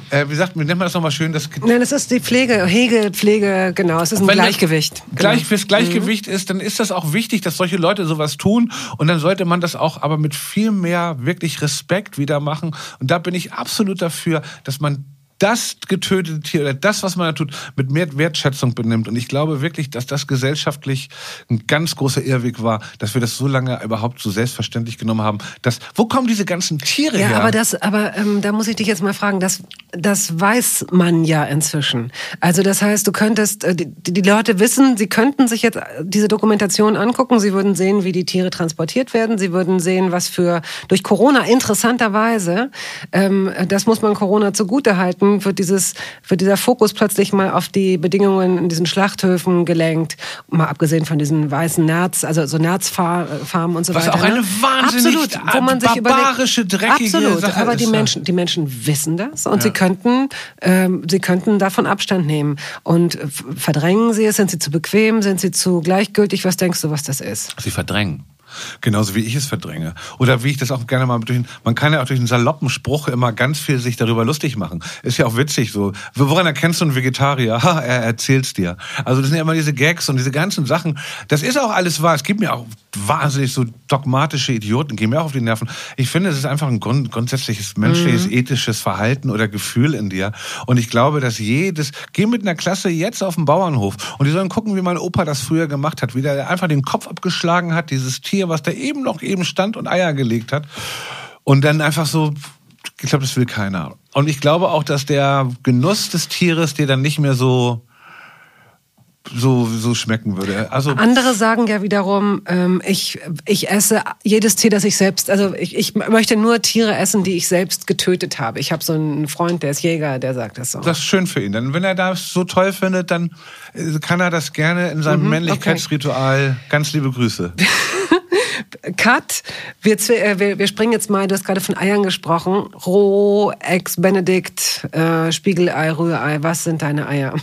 äh, wie sagt man, nennt man das nochmal schön, das Nein, es ist die Pflege, Hege, Pflege, genau. Es ist ein das Gleichgewicht. Genau. Gleich, fürs Gleichgewicht ist, dann ist das auch wichtig, dass solche Leute sowas tun. Und dann sollte man das auch aber mit viel mehr wirklich Respekt wieder machen. Und da bin ich absolut dafür, dass man das getötete Tier oder das, was man da tut, mit mehr Wertschätzung benimmt. Und ich glaube wirklich, dass das gesellschaftlich ein ganz großer Irrweg war, dass wir das so lange überhaupt so selbstverständlich genommen haben. Dass, wo kommen diese ganzen Tiere Ja, her? aber das, aber ähm, da muss ich dich jetzt mal fragen, das, das weiß man ja inzwischen. Also das heißt, du könntest, äh, die, die Leute wissen, sie könnten sich jetzt äh, diese Dokumentation angucken, sie würden sehen, wie die Tiere transportiert werden, sie würden sehen, was für durch Corona interessanterweise, ähm, das muss man Corona zugute halten, wird dieses, wird dieser Fokus plötzlich mal auf die Bedingungen in diesen Schlachthöfen gelenkt, mal abgesehen von diesen weißen Nerz, also so Nerzfarmen und so Was weiter. auch eine ne? wahnsinnig Absolut, wo man sich barbarische, überlegt, dreckige absolut, Sache aber ist, die ja. Menschen, die Menschen wissen das und sie könnten, ähm, sie könnten davon Abstand nehmen und verdrängen sie es, sind sie zu bequem, sind sie zu gleichgültig, was denkst du, was das ist? Sie verdrängen. Genauso wie ich es verdränge. Oder wie ich das auch gerne mal durch, man kann ja auch durch einen saloppen Spruch immer ganz viel sich darüber lustig machen. Ist ja auch witzig so. Woran erkennst du einen Vegetarier? <laughs> Ha, er erzählt's dir. Also das sind ja immer diese Gags und diese ganzen Sachen. Das ist auch alles wahr. Es gibt mir auch wahnsinnig so dogmatische Idioten, gehen mir auch auf die Nerven. Ich finde, es ist einfach ein grund, grundsätzliches menschliches, ethisches Verhalten oder Gefühl in dir. Und ich glaube, dass jedes, geh mit einer Klasse jetzt auf den Bauernhof und die sollen gucken, wie mein Opa das früher gemacht hat, wie der einfach den Kopf abgeschlagen hat, dieses Tier, was da eben noch eben stand und Eier gelegt hat. Und dann einfach so, ich glaube, das will keiner. Und ich glaube auch, dass der Genuss des Tieres dir dann nicht mehr so, so, so schmecken würde. Also, Andere sagen ja wiederum, ähm, ich, ich esse jedes Tier, das ich selbst, also ich, ich möchte nur Tiere essen, die ich selbst getötet habe. Ich habe so einen Freund, der ist Jäger, der sagt das so. das ist schön für ihn. Dann, wenn er das so toll findet, dann äh, kann er das gerne in seinem Männlichkeitsritual. Ganz liebe Grüße. <laughs> Cut. Wir, äh, wir, wir springen jetzt mal, du hast gerade von Eiern gesprochen. Roh, Ex Benedict, äh, Spiegelei, Rührei. Was sind deine Eier?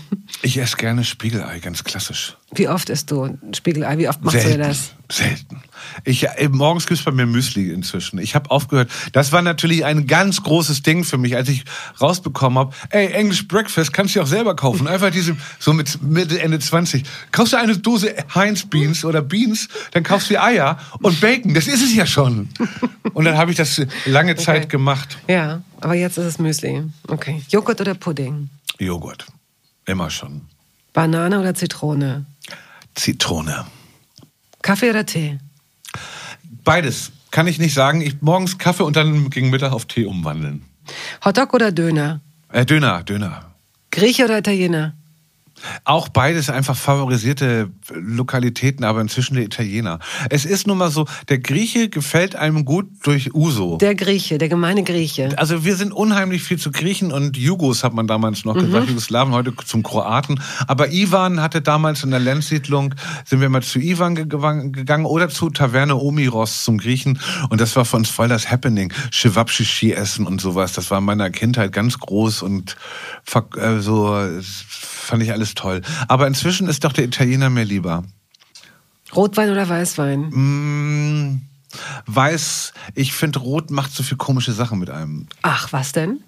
Ich esse gerne Spiegelei, ganz klassisch. Wie oft isst du Spiegelei? Wie oft machst Selten. du das? Selten. Ich, äh, morgens gibt's bei mir Müsli inzwischen. Ich habe aufgehört. Das war natürlich ein ganz großes Ding für mich, als ich rausbekommen habe. Ey, English Breakfast kannst du auch selber kaufen. Einfach diese, so mit Mitte, Ende 20. Kaufst du eine Dose Heinz Beans oder Beans, dann kaufst du Eier und Bacon. Das ist es ja schon. Und dann habe ich das lange Zeit gemacht. Ja, aber jetzt ist es Müsli. Okay. Joghurt oder Pudding? Joghurt. Immer schon. Banane oder Zitrone? Zitrone. Kaffee oder Tee? Beides. Kann ich nicht sagen. Ich morgens Kaffee und dann gegen Mittag auf Tee umwandeln. Hotdog oder Döner? Äh, Döner, Döner. Grieche oder Italiener? Auch beides einfach favorisierte Lokalitäten, aber inzwischen der Italiener. Es ist nun mal so, der Grieche gefällt einem gut durch Uso. Der Grieche, der gemeine Grieche. also wir sind unheimlich viel zu Griechen und Jugos hat man damals noch Mhm. gesagt, Jugoslawen heute zum Kroaten. Aber Ivan hatte damals in der Lenzsiedlung, sind wir mal zu Ivan ge- gegangen oder zu Taverne Omiros zum Griechen und das war für uns voll das Happening. Chewabschichi essen und sowas, das war in meiner Kindheit ganz groß und so es fand ich alles toll. Aber inzwischen ist doch der Italiener mir lieber. Rotwein oder Weißwein? Mm, Weiß, ich finde, Rot macht so viel komische Sachen mit einem. Ach, was denn?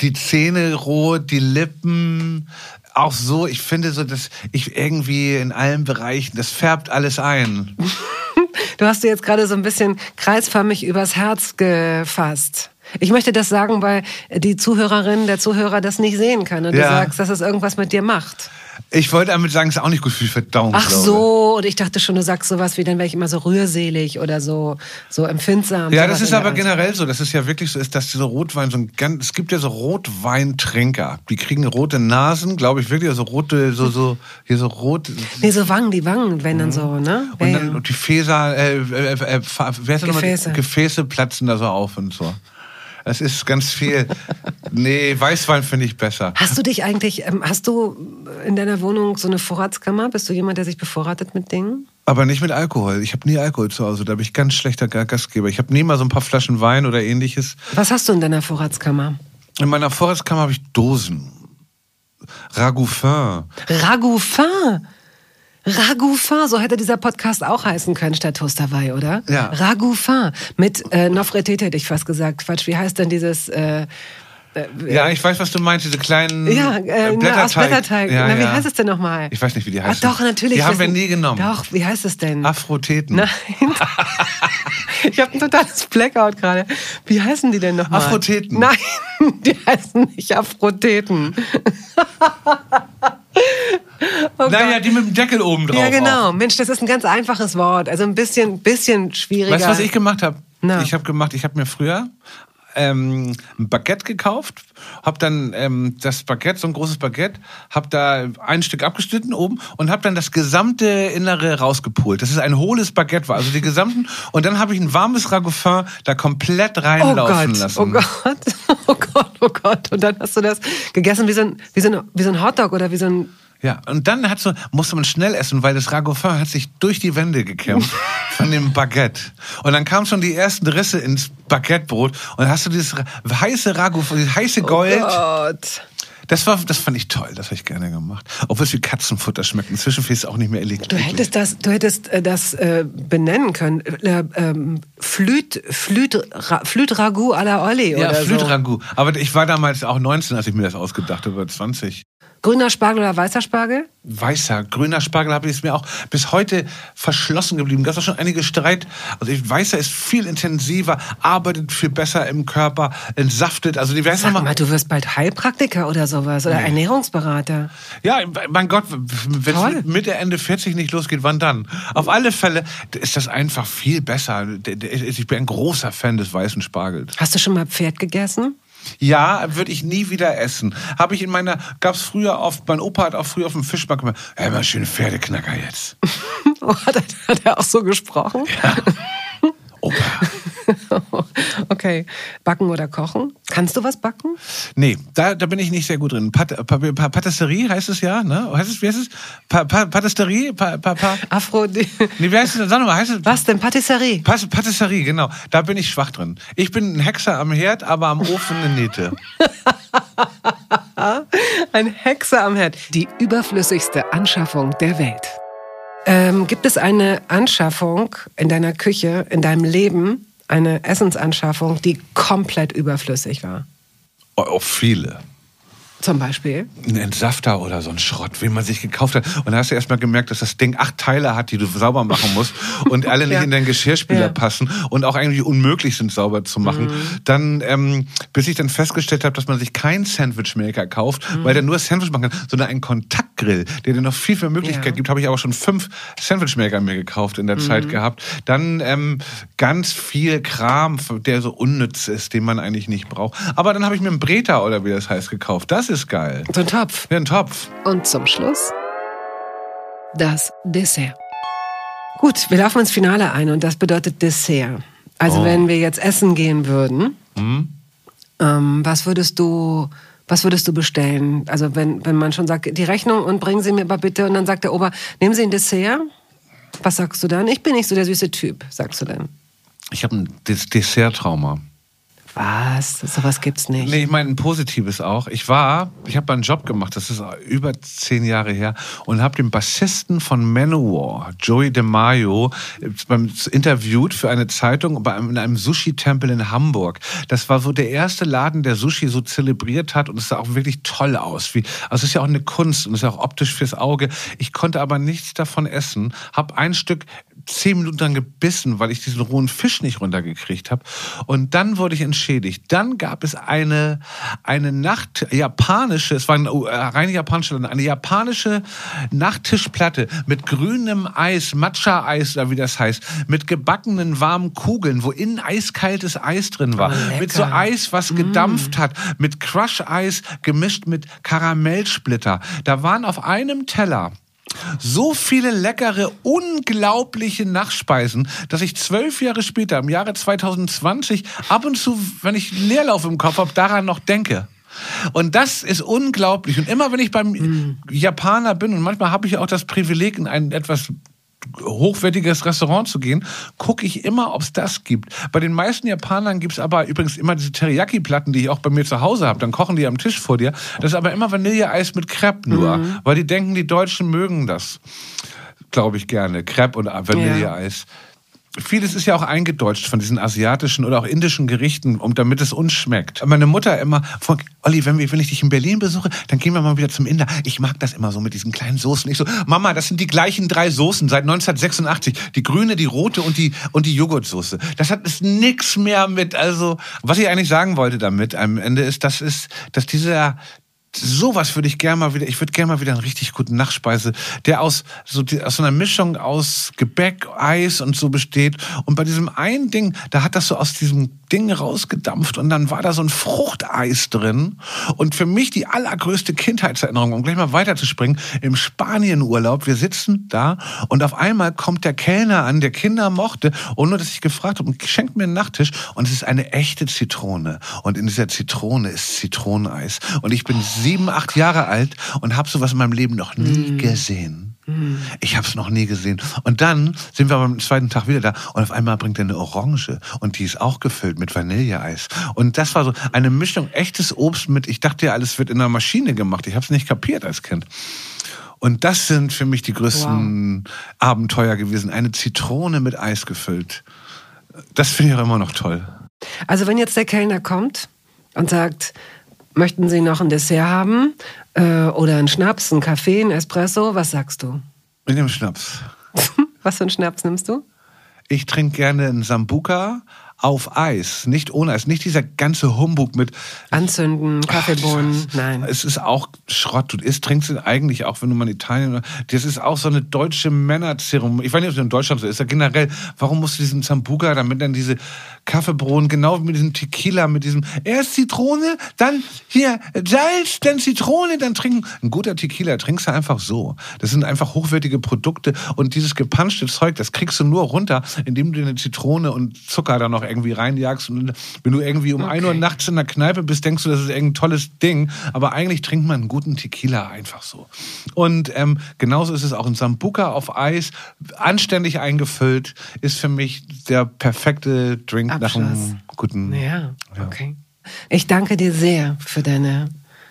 die Zähne rot, die Lippen, auch so, ich finde so, dass ich irgendwie in allen Bereichen, das färbt alles ein. <laughs> Du hast dir jetzt gerade so ein bisschen kreisförmig übers Herz gefasst. Ich möchte das sagen, weil die Zuhörerin, der Zuhörer das nicht sehen kann und Ja. du sagst, dass es irgendwas mit dir macht. Ich wollte damit sagen, es ist auch nicht gut für die Verdauung. Ach glaube. so, und ich dachte schon, du sagst sowas wie, dann wäre ich immer so rührselig oder so, so empfindsam. Ja, das ist aber Art. generell so. Das ist ja wirklich so, ist, dass dieser Rotwein so ein ganz, es gibt ja so Rotweintränker. Die kriegen rote Nasen, glaube ich, wirklich, also rote, so, so, hier so rot. Nee, so Wangen, die Wangen, wenn dann so, ne? Und Ja, dann ja. die Fäser, äh, äh, äh? Gefäße. Gefäße platzen da so auf und so. Das ist ganz viel. <laughs> nee, Weißwein finde ich besser. Hast du dich eigentlich, ähm, hast du in deiner Wohnung so eine Vorratskammer? Bist du jemand, der sich bevorratet mit Dingen? Aber nicht mit Alkohol. Ich habe nie Alkohol zu Hause. Da bin ich ganz schlechter Ga- Gastgeber. Ich habe nie mal so ein paar Flaschen Wein oder ähnliches. Was hast du in deiner Vorratskammer? In meiner Vorratskammer habe ich Dosen. Ragoufin. Ragoufin. Ragoufin, so hätte dieser Podcast auch heißen können statt Toasterwei, oder? Ja. Ragoufin. Mit äh, Nofretete hätte ich fast gesagt. Quatsch, wie heißt denn dieses... Äh, Ja, ich weiß, was du meinst, diese kleinen ja, äh, äh, na, aus Blätterteig. Ja, na, wie ja. heißt es denn nochmal? Ich weiß nicht, wie die heißen. Ah, doch, natürlich. Die haben wir nie genommen. Doch, wie heißt es denn? Afroteten. Nein. <laughs> ich habe ein totales Blackout gerade. Wie heißen die denn nochmal? Afroteten. Nein, <laughs> die heißen nicht Afroteten. <laughs> Oh naja, die mit dem Deckel oben drauf. Ja, genau. Auch. Mensch, das ist ein ganz einfaches Wort. Also ein bisschen, bisschen schwieriger. Weißt du, was ich gemacht habe? Ich habe gemacht, ich habe mir früher ähm, ein Baguette gekauft, habe dann ähm, das Baguette, so ein großes Baguette, habe da ein Stück abgeschnitten oben und habe dann das gesamte Innere rausgepult. Das ist ein hohles Baguette war, also die gesamten. Und dann habe ich ein warmes Ragoufin da komplett Oh reinlaufen Gott, lassen. oh Gott, <laughs> oh Gott, oh Gott. Und dann hast du das gegessen wie so ein, wie so ein, wie so ein Hotdog oder wie so ein Ja, und dann hat so, musste man schnell essen, weil das Ragoufin hat sich durch die Wände gekämpft <laughs> von dem Baguette. Und dann kamen schon die ersten Risse ins Baguettebrot und dann hast du dieses heiße Ragoufin, dieses heiße Gold. Oh Gott. Das war, das fand ich toll, das habe ich gerne gemacht. Obwohl es wie Katzenfutter schmeckt. Inzwischen finde ich es auch nicht mehr eklig. Du hättest das, du hättest äh, das äh, benennen können. Äh, ähm, Flüt, Flüt, Ra, Flüt Ragout à la Olli ja, oder so. Flütragout. Aber ich war damals auch 19, als ich mir das ausgedacht habe, 20. Grüner Spargel oder weißer Spargel? Weißer, grüner Spargel habe ich es mir auch bis heute verschlossen geblieben. Gab es schon einige Streit. Also ich, weißer ist viel intensiver, arbeitet viel besser im Körper, entsaftet. Also die Sag mal, mal, du wirst bald Heilpraktiker oder sowas oder Ernährungsberater. ja, mein Gott, wenn es Mitte Ende 40 nicht losgeht, wann dann? Auf alle Fälle ist das einfach viel besser. Ich bin ein großer Fan des weißen Spargels. Hast du schon mal Pferd gegessen? Ja, würde ich nie wieder essen. Habe ich in meiner, gab es früher oft, mein Opa hat auch früher auf dem Fischmarkt gemacht, hey, mal schöne Pferdeknacker jetzt. Oh, hat, er, hat er auch so gesprochen? Opa. <laughs> okay. Backen oder kochen? Kannst du was backen? Nee, da, da bin ich nicht sehr gut drin. Pat, pa, pa, Patisserie heißt es ja, ne? Heißt es, wie heißt es? Pa, pa, Patisserie? Pa, pa, pa. Afro. Nee, wie heißt es? Sag mal, heißt es? Was denn? Patisserie? Pas- Patisserie, genau. Da bin ich schwach drin. Ich bin ein Hexer am Herd, aber am Ofen eine Nähte. <laughs> Ein Hexer am Herd. Die überflüssigste Anschaffung der Welt. Ähm, gibt es eine Anschaffung in deiner Küche, in deinem Leben, eine Essensanschaffung, die komplett überflüssig war? Oh, viele. Zum Beispiel? Ein Entsafter oder so ein Schrott, den man sich gekauft hat. Und da hast du erst mal gemerkt, dass das Ding acht Teile hat, die du sauber machen musst und alle nicht Ja. in deinen Geschirrspüler Ja. passen und auch eigentlich unmöglich sind, sauber zu machen. Mhm. Dann, ähm, bis ich dann festgestellt habe, dass man sich keinen Sandwichmaker kauft, Mhm. weil der nur Sandwich machen kann, sondern einen Kontaktgrill, der dir noch viel, viel Möglichkeit Ja. gibt. Habe ich aber schon fünf Sandwichmaker mir gekauft in der Mhm. Zeit gehabt. Dann ähm, ganz viel Kram, der so unnütz ist, den man eigentlich nicht braucht. Aber dann habe ich mir einen Breta oder wie das heißt gekauft. Das ist geil. So ein Topf. Ja, ein Topf. Und zum Schluss das Dessert. Gut, wir laufen ins Finale ein und das bedeutet Dessert. Also Oh. wenn wir jetzt essen gehen würden, ähm, was würdest du, was würdest du bestellen? Also wenn, wenn man schon sagt, die Rechnung und bringen Sie mir aber bitte und dann sagt der Ober, nehmen Sie ein Dessert. Was sagst du dann? Ich bin nicht so der süße Typ, sagst du dann. Ich habe ein Des Dessert-Trauma. Was? Sowas gibt's nicht. Nee, ich meine ein positives auch. Ich war, ich habe einen Job gemacht, das ist über zehn Jahre her, und habe den Bassisten von Manowar, Joey DeMaio, interviewt für eine Zeitung in einem Sushi-Tempel in Hamburg. Das war so der erste Laden, der Sushi so zelebriert hat und es sah auch wirklich toll aus. Wie, also es ist ja auch eine Kunst und es ist auch optisch fürs Auge. Ich konnte aber nichts davon essen, habe ein Stück zehn Minuten dann gebissen, weil ich diesen rohen Fisch nicht runtergekriegt habe. Und dann wurde ich entschädigt. Dann gab es eine, eine Nacht, japanische, es war eine äh, reine japanische, eine japanische Nachttischplatte mit grünem Eis, Matcha-Eis oder wie das heißt, mit gebackenen warmen Kugeln, wo innen eiskaltes Eis drin war, Oh, mit so. Eis, was gedampft hat, mit Crush-Eis gemischt mit Karamellsplitter. Da waren auf einem Teller so viele leckere, unglaubliche Nachspeisen, dass ich zwölf Jahre später, im Jahre 2020, ab und zu, wenn ich Leerlauf im Kopf habe, daran noch denke. Und das ist unglaublich. Und immer wenn ich beim Japaner bin, und manchmal habe ich auch das Privileg, in ein etwas hochwertiges Restaurant zu gehen, gucke ich immer, ob es das gibt. Bei den meisten Japanern gibt es aber übrigens immer diese Teriyaki-Platten, die ich auch bei mir zu Hause habe. Dann kochen die am Tisch vor dir. Das ist aber immer Vanilleeis mit Crepe nur, weil die denken, die Deutschen mögen das. Glaube ich gerne. Crepe und Vanilleeis. Vieles ist ja auch eingedeutscht von diesen asiatischen oder auch indischen Gerichten, um damit es uns schmeckt. Meine Mutter immer, Olli, wenn, wir, wenn ich dich in Berlin besuche, dann gehen wir mal wieder zum Inder. Ich mag das immer so mit diesen kleinen Soßen. Ich so, Mama, das sind die gleichen drei Soßen seit 1986. Die grüne, die rote und die, und die Joghurtsoße. Das hat ist nix mehr mit, also, was ich eigentlich sagen wollte damit am Ende ist, das ist, dass dieser, Sowas würde ich gerne mal wieder, ich würde gerne mal wieder einen richtig guten Nachspeise, der aus so, die, aus so einer Mischung aus Gebäck, Eis und so besteht. Und bei diesem einen Ding, da hat das so aus diesem Ding rausgedampft und dann war da so ein Fruchteis drin. Und für mich die allergrößte Kindheitserinnerung, um gleich mal weiterzuspringen, im Spanienurlaub, wir sitzen da und auf einmal kommt der Kellner an, der Kinder mochte, ohne dass ich gefragt habe, und schenkt mir einen Nachtisch und es ist eine echte Zitrone. Und in dieser Zitrone ist Zitroneneis. Und ich bin sieben, acht Jahre alt und habe sowas in meinem Leben noch nie gesehen. Ich habe es noch nie gesehen. Und dann sind wir am zweiten Tag wieder da und auf einmal bringt er eine Orange und die ist auch gefüllt mit Vanilleeis. Und das war so eine Mischung echtes Obst mit, ich dachte ja, alles wird in einer Maschine gemacht. Ich habe es nicht kapiert als Kind. Und das sind für mich die größten Abenteuer gewesen. Eine Zitrone mit Eis gefüllt. Das finde ich auch immer noch toll. Also wenn jetzt der Kellner kommt und sagt, möchten Sie noch ein Dessert haben äh, oder einen Schnaps, einen Kaffee, einen Espresso, was sagst du? Mit dem Schnaps. <laughs> Was für einen Schnaps nimmst du? Ich trinke gerne einen Sambuca auf Eis, nicht ohne Eis, nicht dieser ganze Humbug mit Anzünden, Kaffeebohnen, nein. Es ist auch Schrott. Du isst, trinkst ihn eigentlich auch, wenn du mal in Italien. Das ist auch so eine deutsche Männerzeremonie. Ich weiß nicht, ob es in Deutschland so ist. Ja, generell, warum musst du diesen Sambuca, damit dann diese Kaffeebohnen, genau wie mit diesem Tequila, mit diesem erst Zitrone, dann hier Salz, dann Zitrone, dann trinken. Ein guter Tequila trinkst du einfach so. Das sind einfach hochwertige Produkte und dieses gepanschte Zeug, das kriegst du nur runter, indem du eine Zitrone und Zucker da noch irgendwie reinjagst. Und wenn du irgendwie um Okay. 1 Uhr nachts in der Kneipe bist, denkst du, das ist irgendein tolles Ding. Aber eigentlich trinkt man einen guten Tequila einfach so. Und ähm, genauso ist es auch ein Sambuca auf Eis, anständig eingefüllt, ist für mich der perfekte Drink nach Abschluss. einem guten. Ja, okay. Ich danke dir sehr für deine,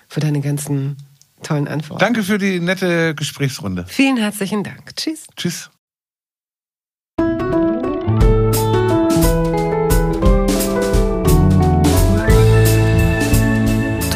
für deine ganzen tollen Antworten. Danke für die nette Gesprächsrunde. Vielen herzlichen Dank. Tschüss. Tschüss.